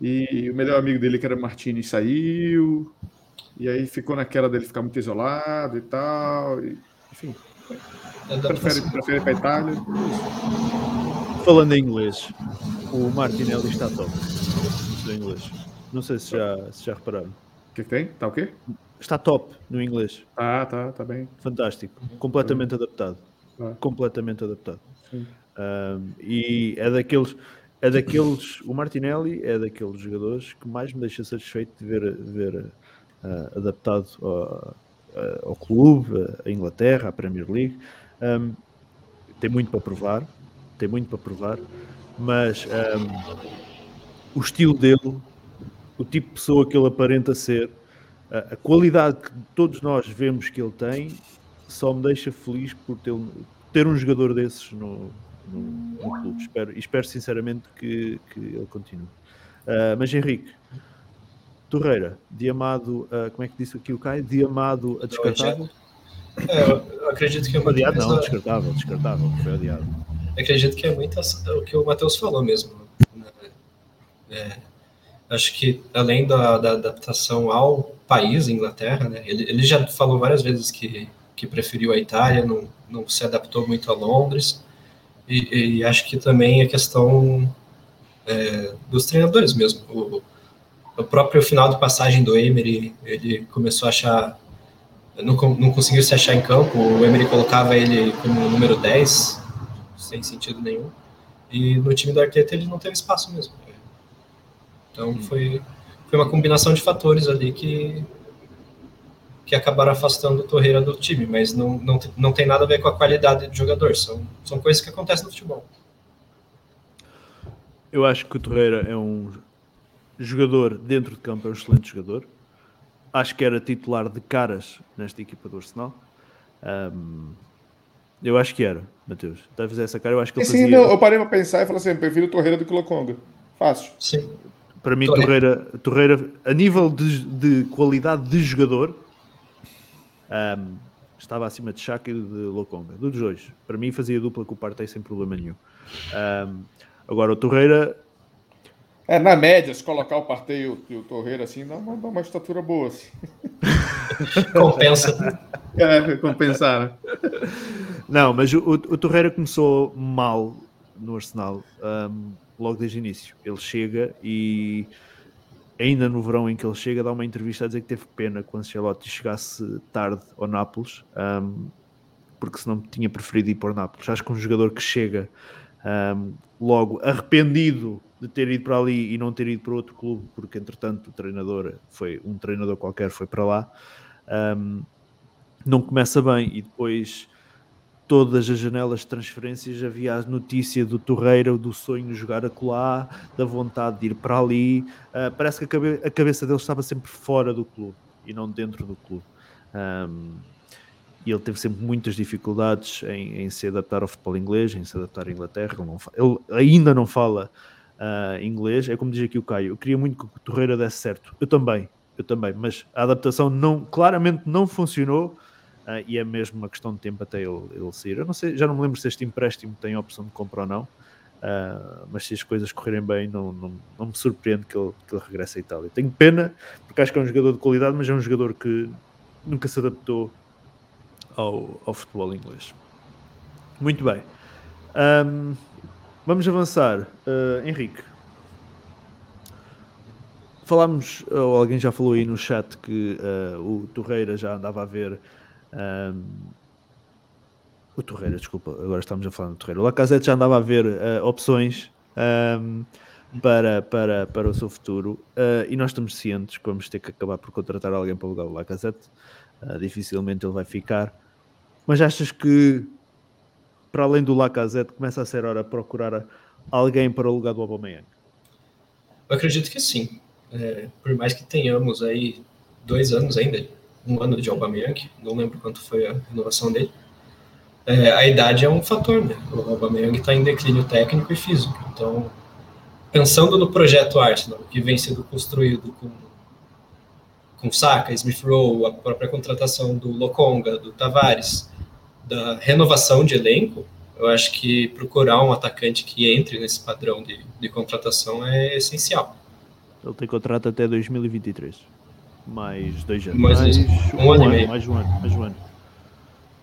Speaker 3: E o melhor amigo dele, que era Martini, saiu. E aí ficou naquela dele ficar muito isolado e tal. E, enfim. Prefere, prefere ir para Itália.
Speaker 1: Falando em inglês, o Martinelli está top. No inglês. Não sei se já, se já repararam.
Speaker 3: O que, que tem? Tá o quê?
Speaker 1: Está top no inglês.
Speaker 3: Ah, tá, tá bem.
Speaker 1: Fantástico. Completamente adaptado.
Speaker 3: Ah.
Speaker 1: Completamente adaptado. Um, e é daqueles, é daqueles, o Martinelli é daqueles jogadores que mais me deixa satisfeito de ver, ver uh, adaptado ao, ao clube, à Inglaterra, à Premier League. Um, tem muito para provar, tem muito para provar, mas um, o estilo dele, o tipo de pessoa que ele aparenta ser, a, a qualidade que todos nós vemos que ele tem, só me deixa feliz por ter, ter um jogador desses no, no, no clube. Espero, espero sinceramente que, que ele continue. Uh, mas Henrique, Torreira, Diamado, uh, como é que disse aqui o Caio? Diamado a descartável?
Speaker 2: É, eu acredito que é uma
Speaker 1: adiado, não, descartável, descartável, foi adiado.
Speaker 2: Acredito que é muito o que o Matheus falou mesmo. É, acho que além da, da, adaptação ao país, Inglaterra, né, ele, ele já falou várias vezes que, que preferiu a Itália, não, não se adaptou muito a Londres. E, e acho que também a questão é, dos treinadores mesmo. O, o próprio final de passagem do Emery, ele começou a achar. Não, não conseguiu se achar em campo. O Emery colocava ele como número 10, sem sentido nenhum. E no time do Arteta ele não teve espaço mesmo. Então foi, foi uma combinação de fatores ali que, que acabaram afastando o Torreira do time, mas não, não, não tem nada a ver com a qualidade de jogador, são, são coisas que acontecem no futebol.
Speaker 1: Eu acho que o Torreira é um jogador dentro de campo, é um excelente jogador. Acho que era titular de caras nesta equipa do Arsenal. Um, eu acho que era, Matheus. Deve fazer essa cara, eu acho que ele
Speaker 3: Sim,
Speaker 1: fazia...
Speaker 3: não, eu parei para pensar e falei assim, prefiro o Torreira do que o Lokonga. Fácil.
Speaker 2: Sim.
Speaker 1: Para mim, Torreira, Torreira, a nível de, de qualidade de jogador, um, estava acima de Chaka e de Lokonga, dos dois. Para mim fazia dupla com o Partey sem problema nenhum. Um, agora o Torreira.
Speaker 3: É, na média, se colocar o Partey e o, e o Torreira assim, dá uma, dá uma estatura boa. Assim.
Speaker 2: Compensa.
Speaker 3: É, compensar, né?
Speaker 1: Não, mas o, o Torreira começou mal no Arsenal, um, logo desde o início. Ele chega e ainda no verão em que ele chega, dá uma entrevista a dizer que teve pena que o Ancelotti chegasse tarde ao Nápoles, um, porque senão tinha preferido ir para o Nápoles. Acho que um jogador que chega um, logo arrependido de ter ido para ali e não ter ido para outro clube, porque entretanto o treinador foi um treinador qualquer, foi para lá, um, não começa bem e depois todas as janelas de transferências havia a notícia do Torreira, do sonho de jogar a colar, da vontade de ir para ali. Uh, parece que a, cabe a, cabeça dele estava sempre fora do clube e não dentro do clube. Um, e ele teve sempre muitas dificuldades em, em, se adaptar ao futebol inglês, em se adaptar à Inglaterra. Ele, não, ele ainda não fala uh, inglês. É como diz aqui o Caio: eu queria muito que o Torreira desse certo. Eu também, eu também, mas a adaptação não, claramente não funcionou Uh, e é mesmo uma questão de tempo até ele, ele sair. Eu não sei, já não me lembro se este empréstimo tem opção de compra ou não, uh, mas se as coisas correrem bem, não, não, não me surpreende que ele, que ele regresse à Itália. Tenho pena, porque acho que é um jogador de qualidade, mas é um jogador que nunca se adaptou ao, ao futebol inglês. Muito bem. Um, vamos avançar. Uh, Henrique, falámos, ou alguém já falou aí no chat que uh, o Torreira já andava a ver um, o Torreira, desculpa, agora estamos a falar do Torreira. O Lacazette já andava a ver uh, opções um, para, para, para o seu futuro uh, e nós estamos cientes que vamos ter que acabar por contratar alguém para o lugar do Lacazette. Uh, dificilmente ele vai ficar. Mas achas que, para além do Lacazette, começa a ser hora de procurar alguém para o lugar do Aubameyang?
Speaker 2: Eu acredito que sim. É, por mais que tenhamos aí dois anos ainda um ano de Aubameyang, não lembro quanto foi a renovação dele. É, a idade é um fator, né? O Aubameyang está em declínio técnico e físico. Então, pensando no projeto Arsenal, que vem sendo construído com, com Saka, Smith Rowe, a própria contratação do Lokonga, do Tavares, da renovação de elenco, eu acho que procurar um atacante que entre nesse padrão de, de contratação é essencial.
Speaker 1: Ele tem contrato até 2023. Mais dois anos.
Speaker 2: Mais
Speaker 1: mais
Speaker 2: um, um ano e meio.
Speaker 1: Mais um ano, mais um ano.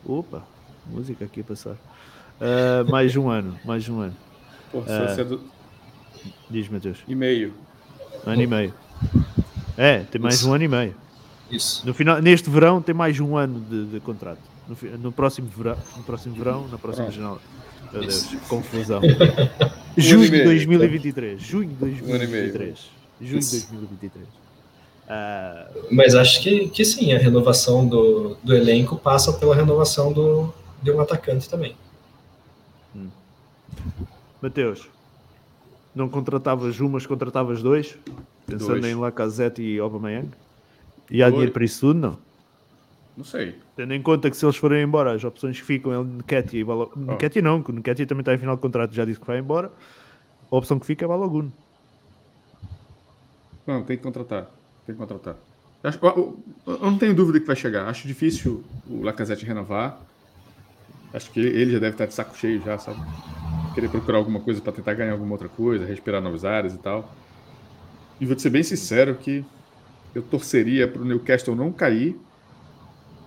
Speaker 1: Opa, música aqui a passar. Uh, mais um ano, mais um ano.
Speaker 3: Pô, uh, é do...
Speaker 1: Diz, Matheus.
Speaker 3: E meio.
Speaker 1: Um ano e meio. É, tem mais
Speaker 2: Isso.
Speaker 1: um ano e meio.
Speaker 2: Isso.
Speaker 1: No final, neste verão tem mais um ano de, de contrato. No, no próximo verão, no próximo verão, na próxima
Speaker 3: Pronto.
Speaker 1: janela. Meu Deus,
Speaker 2: Isso.
Speaker 1: confusão. Junho de
Speaker 3: meio.
Speaker 1: 2023. Junho de
Speaker 3: Um ano e meio.
Speaker 1: 2023. Junho de
Speaker 2: Isso.
Speaker 1: 2023. Ah,
Speaker 2: Mas acho que, que sim, a renovação do, do elenco passa pela renovação do, de um atacante também.
Speaker 1: Mateus, não contratavas um, mas contratavas dois? Pensando
Speaker 3: Dois.
Speaker 1: em Lacazette e Aubameyang? E há dinheiro para isso tudo? Não.
Speaker 3: Não sei.
Speaker 1: Tendo em conta que se eles forem embora, as opções que ficam é o Nketiah e Balo... Nketiah não, que o Nketiah também está em final de contrato, já disse que vai embora. A opção que fica é Balogun.
Speaker 3: Não, tem que contratar. Tem que contratar. Eu, acho- eu- eu- eu não tenho dúvida que vai chegar. Acho difícil o Lacazette renovar. Acho que ele já deve estar de saco cheio já, sabe? Querer procurar alguma coisa para tentar ganhar alguma outra coisa, respirar novas áreas e tal. E vou te ser bem sincero que eu torceria para o Newcastle não cair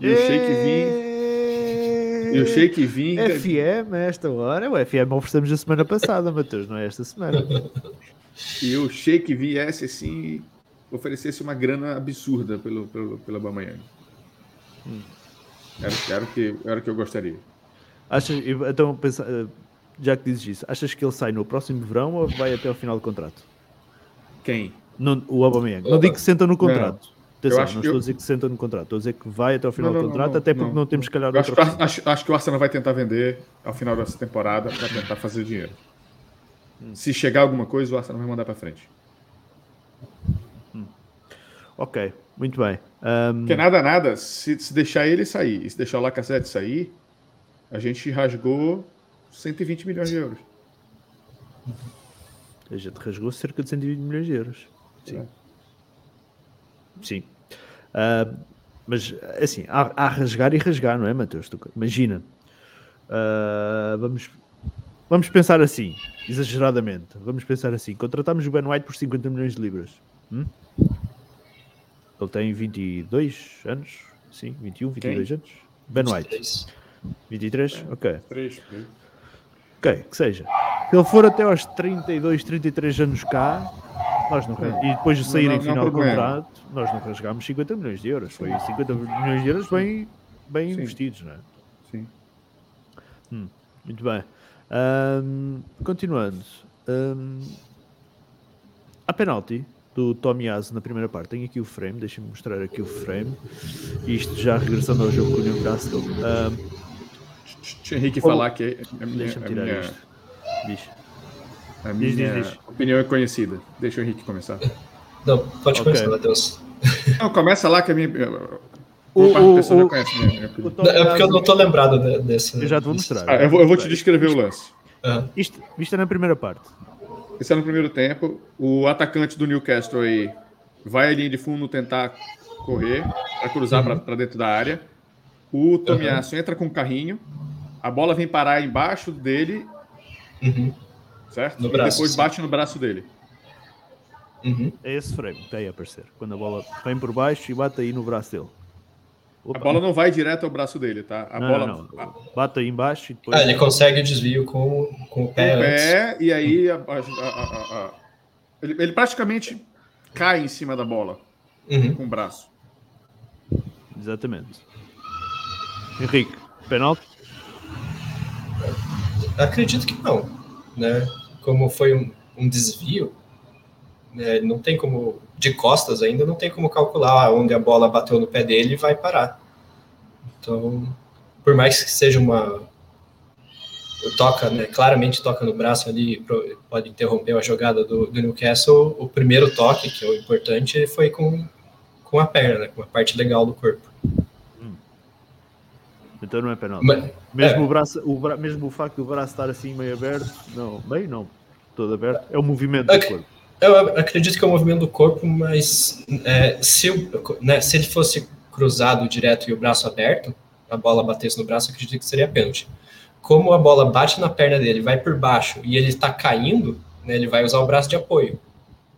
Speaker 3: e o Sheik vir. E o Sheik vir.
Speaker 1: FM esta hora. O FM oferecemos a semana passada, Matheus, não é esta semana.
Speaker 3: E o Sheik viesse assim oferecesse uma grana absurda pelo, pelo, pela Bamaiang. Era, era, o que, era o que eu gostaria.
Speaker 1: Achas, então, eh, já que dizes isso, achas que ele sai no próximo verão ou vai até ao final do contrato?
Speaker 3: Quem?
Speaker 1: Não, o Aubameyang. Não digo que senta no contrato. Atenção,
Speaker 3: Eu acho
Speaker 1: não estou
Speaker 3: eu-
Speaker 1: a dizer que senta no contrato. Estou a dizer que vai até ao final
Speaker 3: Não,
Speaker 1: do
Speaker 3: não,
Speaker 1: contrato,
Speaker 3: não,
Speaker 1: até porque
Speaker 3: não.
Speaker 1: não, temos, se calhar,
Speaker 3: acho, acho, acho que o Arsenal vai tentar vender ao final dessa temporada para tentar fazer dinheiro. Se chegar alguma coisa, o Arsenal vai mandar para frente.
Speaker 1: Ok, muito bem. Ahm,
Speaker 3: Porque nada, nada, se, se deixar ele sair e se deixar o Lacazette sair, a gente rasgou 120 milhões de euros.
Speaker 1: a gente rasgou cerca de 120 milhões de euros. Sim.
Speaker 3: É.
Speaker 1: Sim. Ah, mas, assim, há, há rasgar e rasgar, não é, Matheus? Imagina. Ah, vamos, vamos pensar assim, exageradamente. Vamos pensar assim. Contratamos o Ben White por 50 milhões de libras. Hum? Ele tem 22 anos. Sim, 21, 22 anos. Ben White.
Speaker 2: 23.
Speaker 1: 23? Ok.
Speaker 3: Três.
Speaker 1: Ok, que seja. Se ele for até aos 32, 33 anos cá, nós não,
Speaker 3: É.
Speaker 1: e depois de sair
Speaker 3: Não-
Speaker 1: em
Speaker 3: não
Speaker 1: final de contrato, nós não rasgámos 50 milhões de euros. Foi 50 milhões de euros bem, bem
Speaker 3: Sim.
Speaker 1: investidos, não é?
Speaker 3: Sim.
Speaker 1: Muito bem. Ahm, continuando. Ahm, a penalti do Tomiyasu na primeira parte. Tenho aqui o frame, deixem-me mostrar aqui o frame. Isto já regressando ao jogo com o Newcastle. Ahm,
Speaker 3: Deixa o Henrique
Speaker 1: Ou-
Speaker 3: falar que a minha,
Speaker 1: Deixa-me
Speaker 3: a
Speaker 1: tirar
Speaker 3: minha,
Speaker 1: isto. Diz.
Speaker 3: a
Speaker 1: Diz,
Speaker 3: minha
Speaker 1: diz, diz.
Speaker 3: opinião é conhecida. Deixa o Henrique começar.
Speaker 2: Não, pode
Speaker 1: Ok.
Speaker 2: começar, Matheus.
Speaker 3: Não, começa lá que a minha.
Speaker 1: O-
Speaker 3: Boa parte da
Speaker 1: o-
Speaker 3: pessoa
Speaker 1: o-
Speaker 3: já conhece minha, minha opinião.
Speaker 1: O
Speaker 2: Não, É porque eu não tô lembrado de- dessa.
Speaker 1: Eu já te vou mostrar.
Speaker 3: Ah, eu, vou, eu vou te descrever o lance.
Speaker 2: Ah,
Speaker 1: Isto, isto é na primeira parte.
Speaker 3: Esse é no primeiro tempo. O atacante do Newcastle aí vai à linha de fundo tentar correr, para cruzar para dentro da área. O Tomiasso entra com o carrinho, a bola vem parar embaixo dele,
Speaker 2: uhum,
Speaker 3: certo?
Speaker 2: No
Speaker 3: e
Speaker 2: braço,
Speaker 3: depois
Speaker 2: sim.
Speaker 3: bate no braço dele.
Speaker 2: uhum.
Speaker 1: É esse frame está aí a aparecer. Quando a bola vem por baixo e bate aí no braço dele.
Speaker 3: A
Speaker 1: Opa.
Speaker 3: bola não vai direto ao braço dele, tá? A
Speaker 1: Não,
Speaker 3: bola
Speaker 1: não, não. Bate aí embaixo e depois.
Speaker 2: Ah, ele consegue o desvio com, com o
Speaker 3: com
Speaker 2: pé
Speaker 3: o
Speaker 2: antes.
Speaker 3: pé e aí a- a- a- a- a- ele, ele praticamente cai em cima da bola
Speaker 2: Uhum.
Speaker 3: com o braço.
Speaker 1: Exatamente. Henrique, penalti?
Speaker 2: Acredito que não, né? Como foi um, um desvio, né, não tem como de costas ainda não tem como calcular onde a bola bateu no pé dele e vai parar. Então, por mais que seja uma toca, né, claramente toca no braço ali, pode interromper a jogada do, do Newcastle. O primeiro toque, que é o importante, foi com, com a perna, né, com a parte legal do corpo.
Speaker 1: Então não é penalti.
Speaker 2: Mas-
Speaker 1: Mesmo,
Speaker 2: é.
Speaker 1: o braço, o bra- mesmo o facto do braço estar assim meio aberto, não, meio não, todo aberto, é o movimento do
Speaker 2: Ok.
Speaker 1: corpo.
Speaker 2: Eu acredito que é o movimento do corpo, mas é, se, né, se ele fosse cruzado direto e o braço aberto, a bola batesse no braço, acredito que seria pênalti. como a bola bate na perna dele, vai por baixo e ele está caindo, né, ele vai usar o braço de apoio.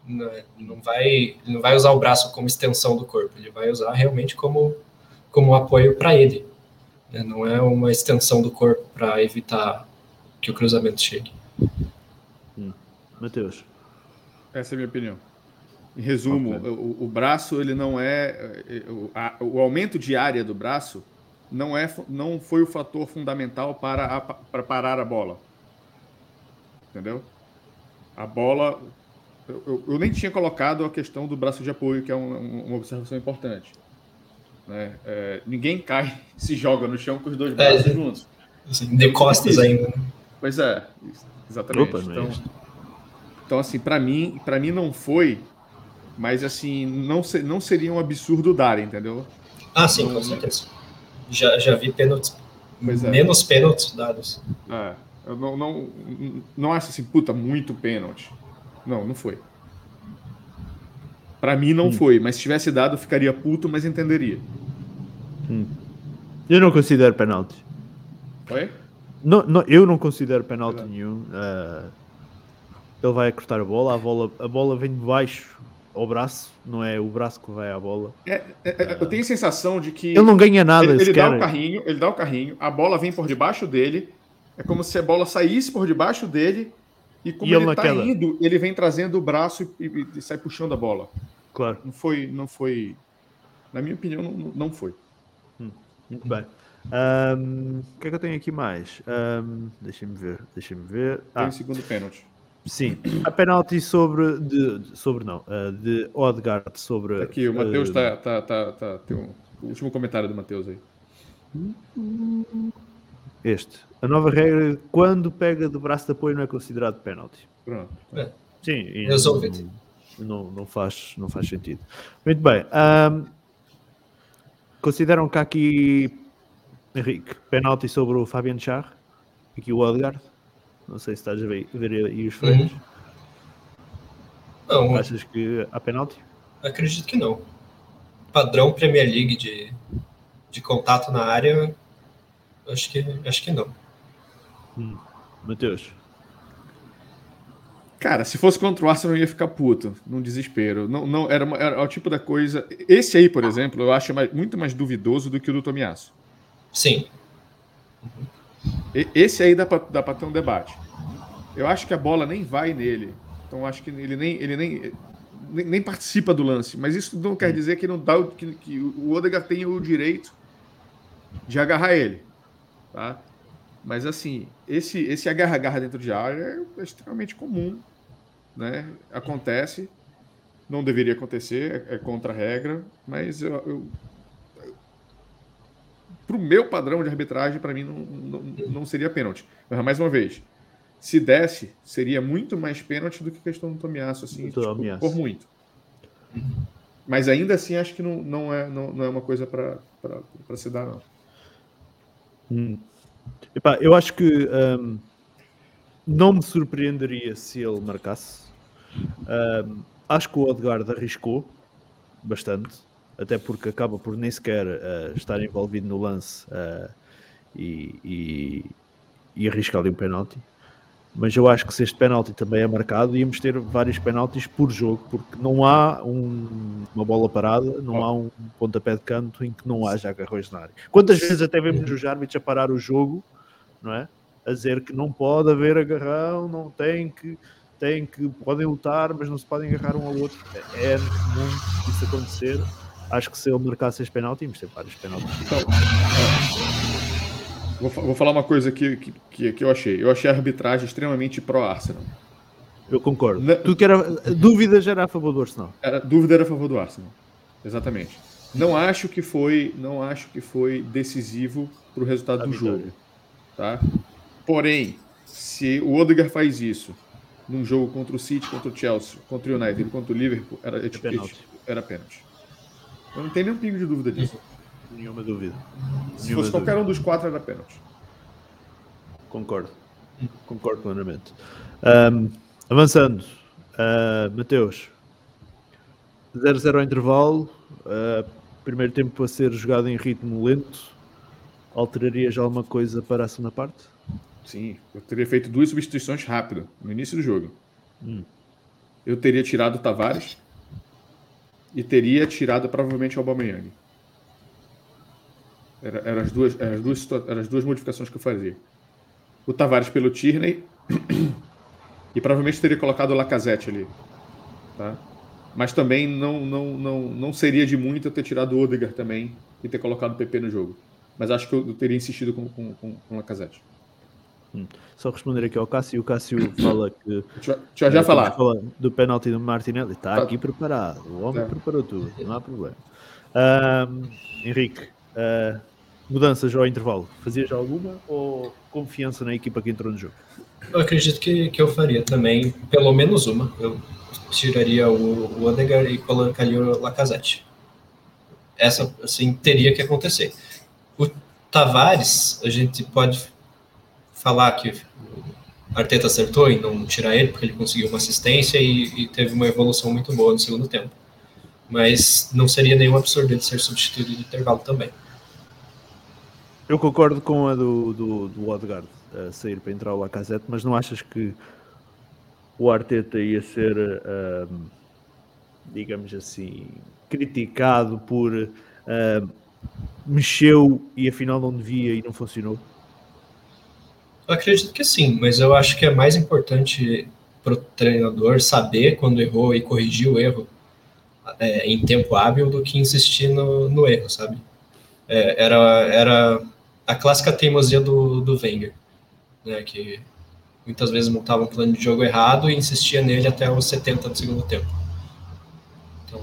Speaker 2: Não, não vai, ele não vai usar o braço como extensão do corpo, ele vai usar realmente como, como apoio para ele. Né, não é uma extensão do corpo para evitar que o cruzamento chegue.
Speaker 1: Matheus.
Speaker 3: Essa é a minha opinião. Em resumo,
Speaker 1: Ok.
Speaker 3: o, o braço ele não é é, o, a- o aumento de área do braço não é não foi o fator fundamental para, a- para parar a bola. Entendeu? A bola eu, eu- eu nem tinha colocado a questão do braço de apoio, que é um- um- uma observação importante. né? É, ninguém cai, se joga no chão com os dois braços
Speaker 2: É,
Speaker 3: juntos.
Speaker 2: Assim, de costas ainda. né?
Speaker 3: Pois é, exatamente.
Speaker 1: Opa, é
Speaker 3: então. Então, assim, para mim, para mim não foi, mas assim, não, se- não seria um absurdo dar, entendeu?
Speaker 2: Ah, sim, com certeza. Já, já vi pênaltis,
Speaker 3: Pois é.
Speaker 2: menos pênaltis dados.
Speaker 3: É, eu não, não, não acho assim, puta, muito pênalti. Não, não foi. Para mim não foi, mas se tivesse dado, eu ficaria puto, mas entenderia.
Speaker 1: Eu não considero penalti.
Speaker 3: Foi?
Speaker 1: Não, não, eu não considero penalti
Speaker 3: Exato.
Speaker 1: nenhum. Ah, ele vai cortar a bola, a bola, a bola vem de baixo ao braço, não é o braço que vai à bola.
Speaker 3: É, é, é, eu tenho a sensação de que
Speaker 1: Ele não ganha nada
Speaker 3: ele, ele dá o carrinho, ele dá o carrinho, a bola vem por debaixo dele, é como se a bola saísse por debaixo dele e como
Speaker 1: E ele
Speaker 3: tá
Speaker 1: naquela.
Speaker 3: indo, ele vem trazendo o braço e, e- e sai puxando a bola.
Speaker 1: Claro,
Speaker 3: Não foi, não foi, na minha opinião, não, não foi.
Speaker 1: muito bem. O que é que eu tenho aqui mais? Ahm, deixem-me ver, deixem-me ver. Ah,
Speaker 3: o segundo pênalti.
Speaker 1: Sim, a penalti sobre, de, sobre não, ah, de Odegaard sobre...
Speaker 3: Aqui, o Matheus
Speaker 1: ah,
Speaker 3: tá, tá, tá, tá, tem um, o último comentário do Matheus aí.
Speaker 1: Este. A nova regra, quando pega do braço de apoio não é considerado penalti.
Speaker 3: Pronto.
Speaker 2: É.
Speaker 1: Sim, e
Speaker 2: Resolve-te.
Speaker 1: não, não, faz, não faz sentido. Muito bem. ahm, consideram que há aqui, Henrique, penalti sobre o Fabian Char? Aqui o Odegaard? Não sei se estás a ver, ver aí os freios.
Speaker 2: Não,
Speaker 1: Achas que há penalti?
Speaker 2: acredito que não. Padrão Premier League de, de contato na área, acho que, acho que não.
Speaker 1: Mateus?
Speaker 3: Cara, se fosse contra o Arsenal, eu ia ficar puto, num desespero. Não, não, era, uma- era o tipo da coisa. Esse aí, por exemplo, eu acho mais- muito mais duvidoso do que o do Tomiasso.
Speaker 2: Sim,
Speaker 3: E- Esse aí dá pra ter um debate. Eu acho que a bola nem vai nele. Então acho que ele nem, ele nem, nem, nem participa do lance. Mas isso não quer dizer que, não dá, o- que, que o Odegaard tem o direito de agarrar ele. Tá? Mas assim, esse, esse agarra-agarra dentro de área é extremamente comum. Né? Acontece. Não deveria acontecer, é, é contra a regra, mas eu, eu para o meu padrão de arbitragem, para mim não, não, não seria pênalti. Mas, mais uma vez, se desse, seria muito mais pênalti do que questão do Tomiasso, assim,
Speaker 1: Do
Speaker 3: tipo, por muito. Mas ainda assim, acho que não, não, é, não, não é uma coisa para se dar, não.
Speaker 1: Hum. Epá, eu acho que hum, não me surpreenderia se ele marcasse. Hum, acho que o Odegaard arriscou bastante, até porque acaba por nem sequer eh, estar envolvido no lance eh, e, e, e ali um penalti. Mas eu acho que se este penalti também é marcado, íamos ter vários penaltis por jogo, porque não há um- uma bola parada, não há um pontapé de canto em que não haja agarrões na área. Quantas vezes até vemos os árbitros a parar o jogo, não é? A dizer que não pode haver agarrão, não tem que, tem que, podem lutar, mas não se podem agarrar um ao outro. É, é comum isso acontecer. Acho que se ele marcasse este penalti, íamos ter vários penaltis.
Speaker 3: Então, é, vou, vou falar uma coisa que, que, que, eu achei. Eu achei a arbitragem extremamente pró-Arsenal.
Speaker 1: Eu concordo.
Speaker 3: Na-
Speaker 1: Tudo que era dúvidas era a favor do Arsenal.
Speaker 3: Era, dúvida era a favor do Arsenal. Exatamente. Não acho que foi, não acho que foi decisivo para o resultado
Speaker 1: A
Speaker 3: do
Speaker 1: vitória.
Speaker 3: jogo, tá? Porém, se o Odegaard faz isso num jogo contra o City, contra o Chelsea, contra o United, contra o Liverpool, era, é,
Speaker 1: pênalti.
Speaker 3: era pênalti. Eu não tenho nenhum pingo de dúvida disso.
Speaker 1: Nenhuma dúvida.
Speaker 3: Se
Speaker 1: Nenhuma
Speaker 3: fosse
Speaker 1: dúvida.
Speaker 3: qualquer um dos quatro, era pênalti.
Speaker 1: Concordo. Concordo plenamente. Ahm, avançando. Ah, Mateus. 0-0 ao intervalo. Ah, primeiro tempo a ser jogado em ritmo lento. Alterarias alguma coisa para a segunda parte?
Speaker 3: Sim, eu teria feito duas substituições rápidas no início do jogo.
Speaker 1: Hum.
Speaker 3: Eu teria tirado o Tavares e teria tirado provavelmente o Aubameyang. Era, eram, as duas, eram, as duas, eram as duas modificações que eu fazia. O Tavares pelo Tierney e provavelmente teria colocado o Lacazette ali. Tá? Mas também não, não, não, não seria de muito eu ter tirado o Odegaard também e ter colocado o PP no jogo. Mas acho que eu teria insistido com, com, com, com o Lacazette.
Speaker 1: Só responder aqui ao Cássio. O Cássio fala que.
Speaker 3: Deixa, eu já falar.
Speaker 1: Do penalti do Martinelli. Está tá. aqui preparado. O homem tá. preparou tudo. Não há problema. Uh, Henrique, uh, mudanças ao intervalo. Fazias alguma ou confiança na equipa que entrou no jogo?
Speaker 2: Eu acredito que, que eu faria também, pelo menos uma. Eu tiraria o, o Odegaard e colocaria o Lacazette. Essa, assim, teria que acontecer. O Tavares, a gente pode falar que o Arteta acertou em não tirar ele, porque ele conseguiu uma assistência e, e teve uma evolução muito boa no segundo tempo. Mas não seria nenhum absurdo ele ser substituído no intervalo também.
Speaker 1: Eu concordo com a do, do, do Odegaard sair para entrar o Lacazette, mas não achas que o Arteta ia ser, uh, digamos assim, criticado por uh, mexeu e afinal não devia e não funcionou?
Speaker 2: Eu acredito que sim, mas eu acho que é mais importante para o treinador saber quando errou e corrigir o erro é, em tempo hábil do que insistir no, no erro, sabe? É, era, era a clássica teimosia do, do Wenger, né, que muitas vezes montava um plano de jogo errado e insistia nele até os 70 do segundo tempo. Então,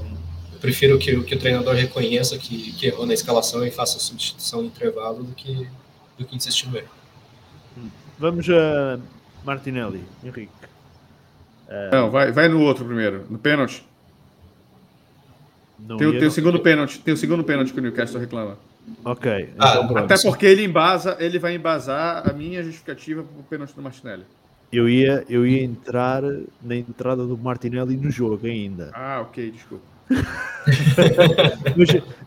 Speaker 2: eu prefiro que, que o treinador reconheça que, que errou na escalação e faça a substituição em intervalo do que, do que insistir no erro.
Speaker 1: Vamos a Martinelli, Henrique.
Speaker 3: Uh... Não, vai, vai no outro primeiro, no pênalti. Não tem, tem o segundo pênalti, tem o segundo pênalti que o Newcastle reclama.
Speaker 1: Ok.
Speaker 3: Ah, então até porque ele embasa, ele vai embasar a minha justificativa para o pênalti do Martinelli.
Speaker 1: Eu ia, eu ia entrar na entrada do Martinelli no jogo ainda.
Speaker 3: Ah, ok, desculpa.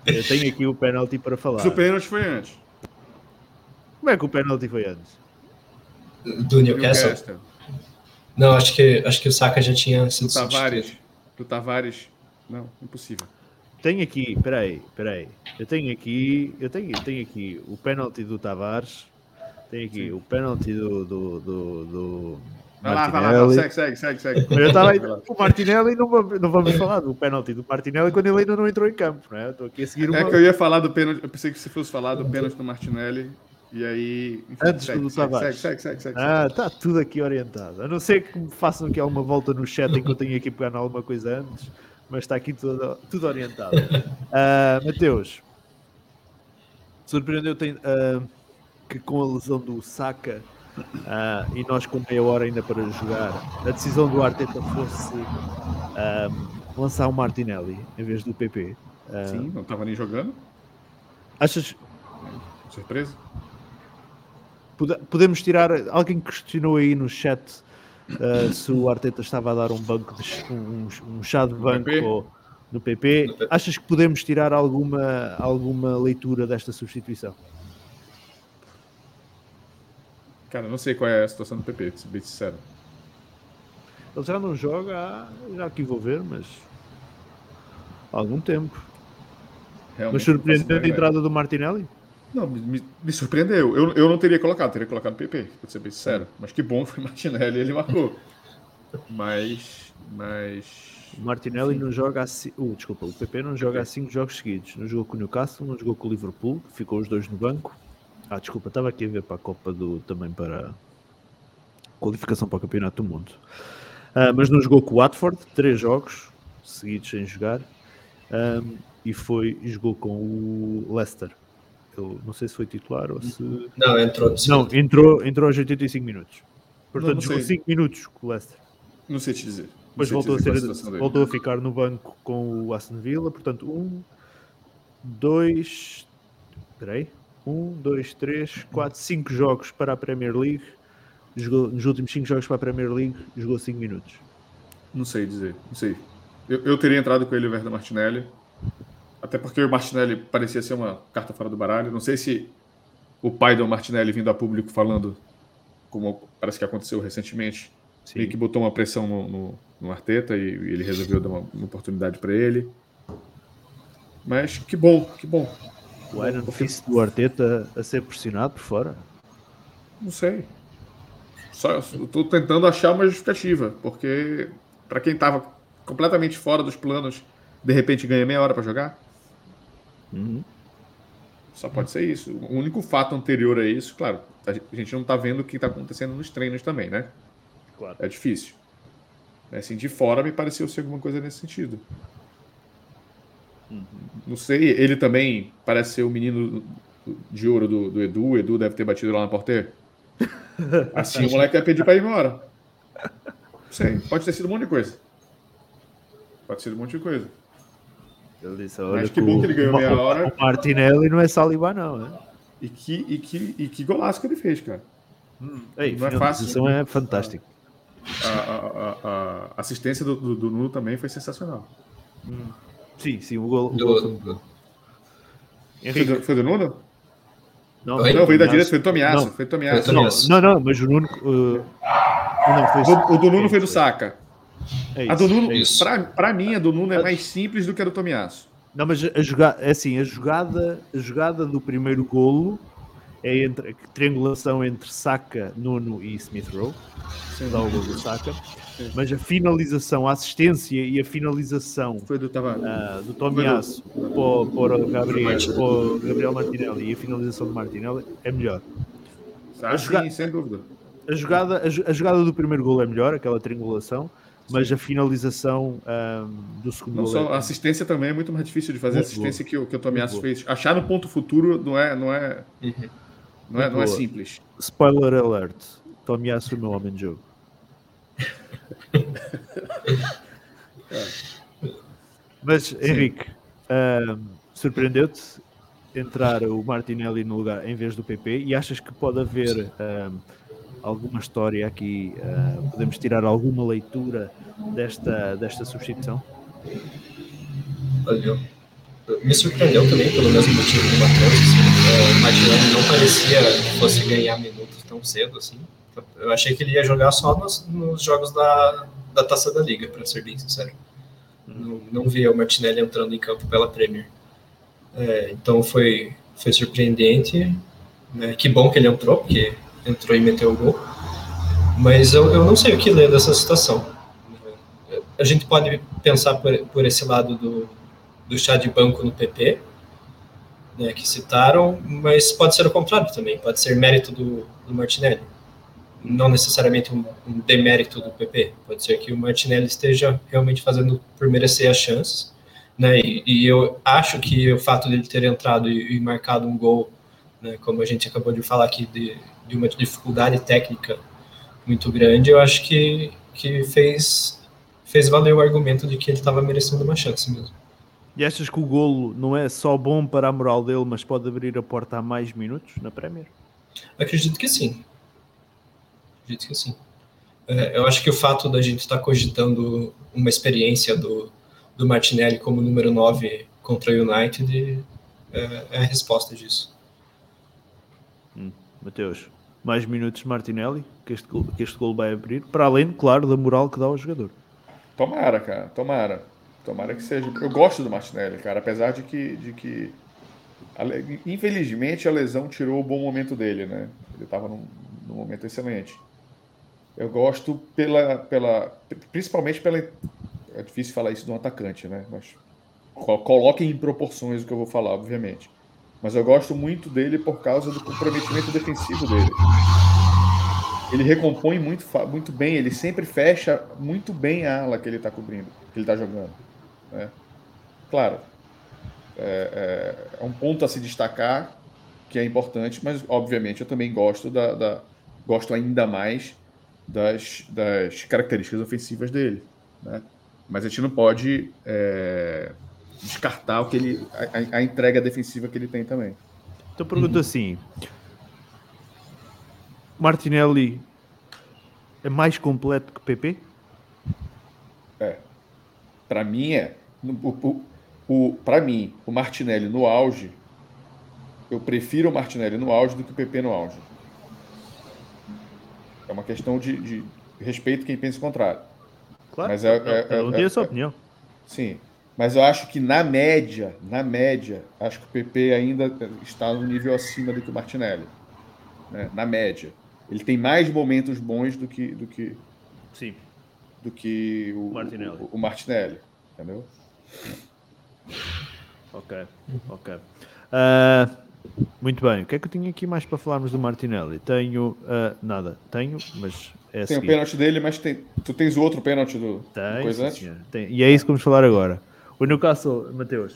Speaker 1: eu tenho aqui o pênalti para falar. Mas
Speaker 3: o pênalti foi antes.
Speaker 1: Como é que o pênalti foi antes?
Speaker 2: Do Newcastle. Newcastle. Não, acho que, acho que o Saka já tinha sido
Speaker 3: do Tavares. Do Tavares. Não, impossível.
Speaker 1: Tenho aqui, peraí, peraí. Eu tenho aqui, eu tenho, eu tenho aqui o pênalti do Tavares. Tenho aqui Sim. o pênalti do, do, do, do
Speaker 3: Vai lá, vai lá, segue, segue, segue, segue.
Speaker 1: Eu estava aí, o Martinelli, não, não vamos falar do pênalti do Martinelli quando ele ainda não entrou em campo, né? Estou aqui a seguir
Speaker 3: uma... É que eu ia falar do pênalti, eu pensei que se fosse falar do pênalti do Martinelli, e aí.
Speaker 1: Enfim, Antes segue, do Tavares. Segue, segue, segue, Ah, está tudo aqui orientado. A não ser que me façam aqui alguma volta no chat em que eu tenho aqui pegar alguma coisa antes, mas está aqui tudo, tudo orientado. Uh, Mateus, surpreendeu uh, que com a lesão do Saka uh, e nós com meia hora ainda para jogar, a decisão do Arteta fosse lançar o Martinelli em vez do PP.
Speaker 3: Sim, não estava nem jogando.
Speaker 1: Achas.
Speaker 3: Surpresa?
Speaker 1: Podemos tirar. Alguém questionou aí no chat uh, se o Arteta estava a dar um banco de, um, um chá de banco PP. Ou, no PP. Achas que podemos tirar alguma, alguma leitura desta substituição?
Speaker 3: Cara, não sei qual é a situação do PP, se bem sincero.
Speaker 1: Ele já não joga, já que vou ver, mas há algum tempo. Realmente mas surpreendeu a entrada do Martinelli?
Speaker 3: Não, me, me surpreendeu. Eu, eu não teria colocado, teria colocado PP, pra ser bem sincero. Mas que bom foi o Martinelli, ele marcou. Mas. Mas.
Speaker 1: O Martinelli não joga assim. Uh, desculpa, o PP não joga 5 jogos seguidos. Não jogou com o Newcastle, não jogou com o Liverpool, ficou os dois no banco. Ah, desculpa, estava aqui a ver para a Copa do. também para. qualificação para o Campeonato do Mundo. Uh, mas não jogou com o Watford, 3 jogos seguidos sem jogar. Um, e foi jogou com o Leicester eu não sei se foi titular ou se.
Speaker 2: Não, entrou.
Speaker 1: Não, entrou, entrou aos 85 minutos. Portanto, não, jogou 5 minutos com o Leicester.
Speaker 3: Não sei te dizer.
Speaker 1: Depois voltou, a, ser, voltou a ficar no banco com o Aston Villa. Portanto, um, dois. Peraí. Um, dois, três, quatro, cinco jogos para a Premier League. Jogou, nos últimos cinco jogos para a Premier League, jogou 5 minutos.
Speaker 3: Não sei dizer, não sei. Eu, eu teria entrado com ele o Verda Martinelli. Até porque o Martinelli parecia ser uma carta fora do baralho. Não sei se o pai do Martinelli vindo a público falando, como parece que aconteceu recentemente,
Speaker 1: Sim.
Speaker 3: e que botou uma pressão no, no, no Arteta e, e ele resolveu dar uma, uma oportunidade para ele. Mas que bom, que bom.
Speaker 1: O Iron Fist do Arteta a ser pressionado por fora.
Speaker 3: Não sei. Só estou tentando achar uma justificativa, porque para quem estava completamente fora dos planos, de repente ganha meia hora para jogar,
Speaker 1: Uhum.
Speaker 3: só pode ser isso. O único fato anterior a isso, claro, a gente não está vendo o que está acontecendo nos treinos também, né?
Speaker 1: Claro.
Speaker 3: É difícil. Assim, de fora me pareceu ser alguma coisa nesse sentido. Não sei, ele também parece ser o menino de ouro do, do Edu. O Edu deve ter batido lá na porteira. Assim o moleque ia pedir para ir embora. Não sei, pode ter sido um monte de coisa. Pode ser um monte de coisa.
Speaker 1: Ele disse,
Speaker 3: Mas
Speaker 1: olha
Speaker 3: que bom que ele ganhou
Speaker 1: o-
Speaker 3: meia hora.
Speaker 1: O Martinelli não é Saliba, não. né?
Speaker 3: E que, e que, e que golaço que ele fez, cara.
Speaker 1: Ei,
Speaker 3: Não é fácil.
Speaker 1: é fantástico.
Speaker 3: A, a- a- a assistência do, do, do Nuno também foi sensacional.
Speaker 1: Sim, sim, o gol. o gol foi.
Speaker 3: Foi do, foi do Nuno?
Speaker 1: não,
Speaker 2: Oi?
Speaker 3: Não, veio da direita, foi do Tomiasso.
Speaker 1: Não.
Speaker 3: Foi Tomiasso.
Speaker 2: Foi.
Speaker 1: Não, não, mas o Nuno. uh, não, foi
Speaker 3: O, o do Nuno foi do Saka.
Speaker 1: É
Speaker 3: A do
Speaker 1: isso,
Speaker 3: Nuno,
Speaker 1: é isso.
Speaker 3: pra, pra mim, a do Nuno é mais simples do que a do Tomiasso.
Speaker 1: Não, mas a jogada, é assim, a jogada, a jogada do primeiro golo é entre a triangulação entre Saka, Nuno e Smith Rowe, dá o gol do Saka, mas a finalização, a assistência e a finalização
Speaker 3: Foi do Tavares.
Speaker 1: ah, do Tomiasso para, o- para, o Gabriel, para o Gabriel Martinelli e a finalização do Martinelli é melhor.
Speaker 3: Ah, sim, sem dúvida.
Speaker 1: A jogada, a, a jogada do primeiro gol é melhor, aquela triangulação, mas a finalização ah, do segundo
Speaker 3: Não
Speaker 1: gol
Speaker 3: só, a
Speaker 1: é,
Speaker 3: assistência também é muito mais difícil de fazer. A
Speaker 1: Muito
Speaker 3: assistência que, o- que o Tomiasso
Speaker 1: Muito
Speaker 3: fez. Achar no ponto futuro não é, não é,
Speaker 2: Uhum.
Speaker 3: não é, não é simples.
Speaker 1: Spoiler alert. Tomiasso é o meu homem de jogo. Mas, Henrique, ahm, surpreendeu-te entrar o Martinelli no lugar em vez do PP e achas que pode haver ahm, alguma história aqui? ah, podemos tirar alguma leitura desta, desta substituição?
Speaker 2: Olha, me surpreendeu também pelo mesmo motivo do Matheus. Assim, é, o Martinelli não parecia que fosse ganhar minutos tão cedo assim. Eu achei que ele ia jogar só nos, nos jogos da, da Taça da Liga, para ser bem sincero. Não, não via o Martinelli entrando em campo pela Premier. É, então foi, foi surpreendente. né? Que bom que ele entrou, porque entrou e meteu o gol. Mas eu, eu não sei o que ler dessa situação. A gente pode pensar por, por esse lado do, do chá de banco no PP, né, que citaram, mas pode ser o contrário também, pode ser mérito do, do Martinelli. Não necessariamente um, um demérito do PP, pode ser que o Martinelli esteja realmente fazendo por merecer as chances, né, e, e eu acho que o fato dele ter entrado e, e marcado um gol, né, como a gente acabou de falar aqui, de, de uma dificuldade técnica muito grande, eu acho que, que fez, fez valer o argumento de que ele estava merecendo uma chance mesmo.
Speaker 1: E achas que o golo não é só bom para a moral dele, mas pode abrir a porta a mais minutos na Premier?
Speaker 2: Acredito que sim. Acredito que sim. É, eu acho que o fato da gente estar cogitando uma experiência do, do Martinelli como número 9 contra o United é, é a resposta disso.
Speaker 1: Mateus, mais minutos Martinelli, que este, gol, que este gol vai abrir, para além, claro, da moral que dá ao jogador.
Speaker 3: Tomara, cara, tomara. Tomara que seja. Eu gosto do Martinelli, cara, apesar de que, de que infelizmente a lesão tirou o bom momento dele, né? Ele estava num, num momento excelente. Eu gosto pela, pela, principalmente pela. É difícil falar isso de um atacante, né? Mas co- coloquem em proporções o que eu vou falar, obviamente. Mas eu gosto muito dele por causa do comprometimento defensivo dele. Ele recompõe muito, muito bem, ele sempre fecha muito bem a ala que ele está cobrindo, que ele está jogando. né? Claro, é, é- é um ponto a se destacar que é importante, mas obviamente eu também gosto da, da- gosto ainda mais das, das características ofensivas dele. né? Mas a gente não pode é, descartar o que ele, a, a- entrega defensiva que ele tem também.
Speaker 1: Então pergunto assim: Martinelli é mais completo que PP?
Speaker 3: Para mim é. O, o, para mim, o Martinelli no auge eu prefiro o Martinelli no auge do que o PP no auge. É uma questão de, de respeito quem pensa o contrário.
Speaker 1: Claro,
Speaker 3: Mas é- é-
Speaker 1: cada um
Speaker 3: é-
Speaker 1: tem a sua
Speaker 3: é-
Speaker 1: opinião.
Speaker 3: Sim. Mas eu acho que na média, na média, acho que o PP ainda está no nível acima do que o Martinelli. né? Na média. Ele tem mais momentos bons do que, do que,
Speaker 1: Sim.
Speaker 3: do que o,
Speaker 1: Martinelli.
Speaker 3: o, o Martinelli. Entendeu?
Speaker 1: Ok, ok. Ah, muito bem, o que é que eu tinha aqui mais para falarmos do Martinelli? Tenho ah, nada, tenho, mas é
Speaker 3: Tem o pênalti dele, mas tem, tu tens o outro pênalti do
Speaker 1: Tem,
Speaker 3: coisa antes?
Speaker 1: tem. E é isso que vamos falar agora. O Newcastle, Mateus,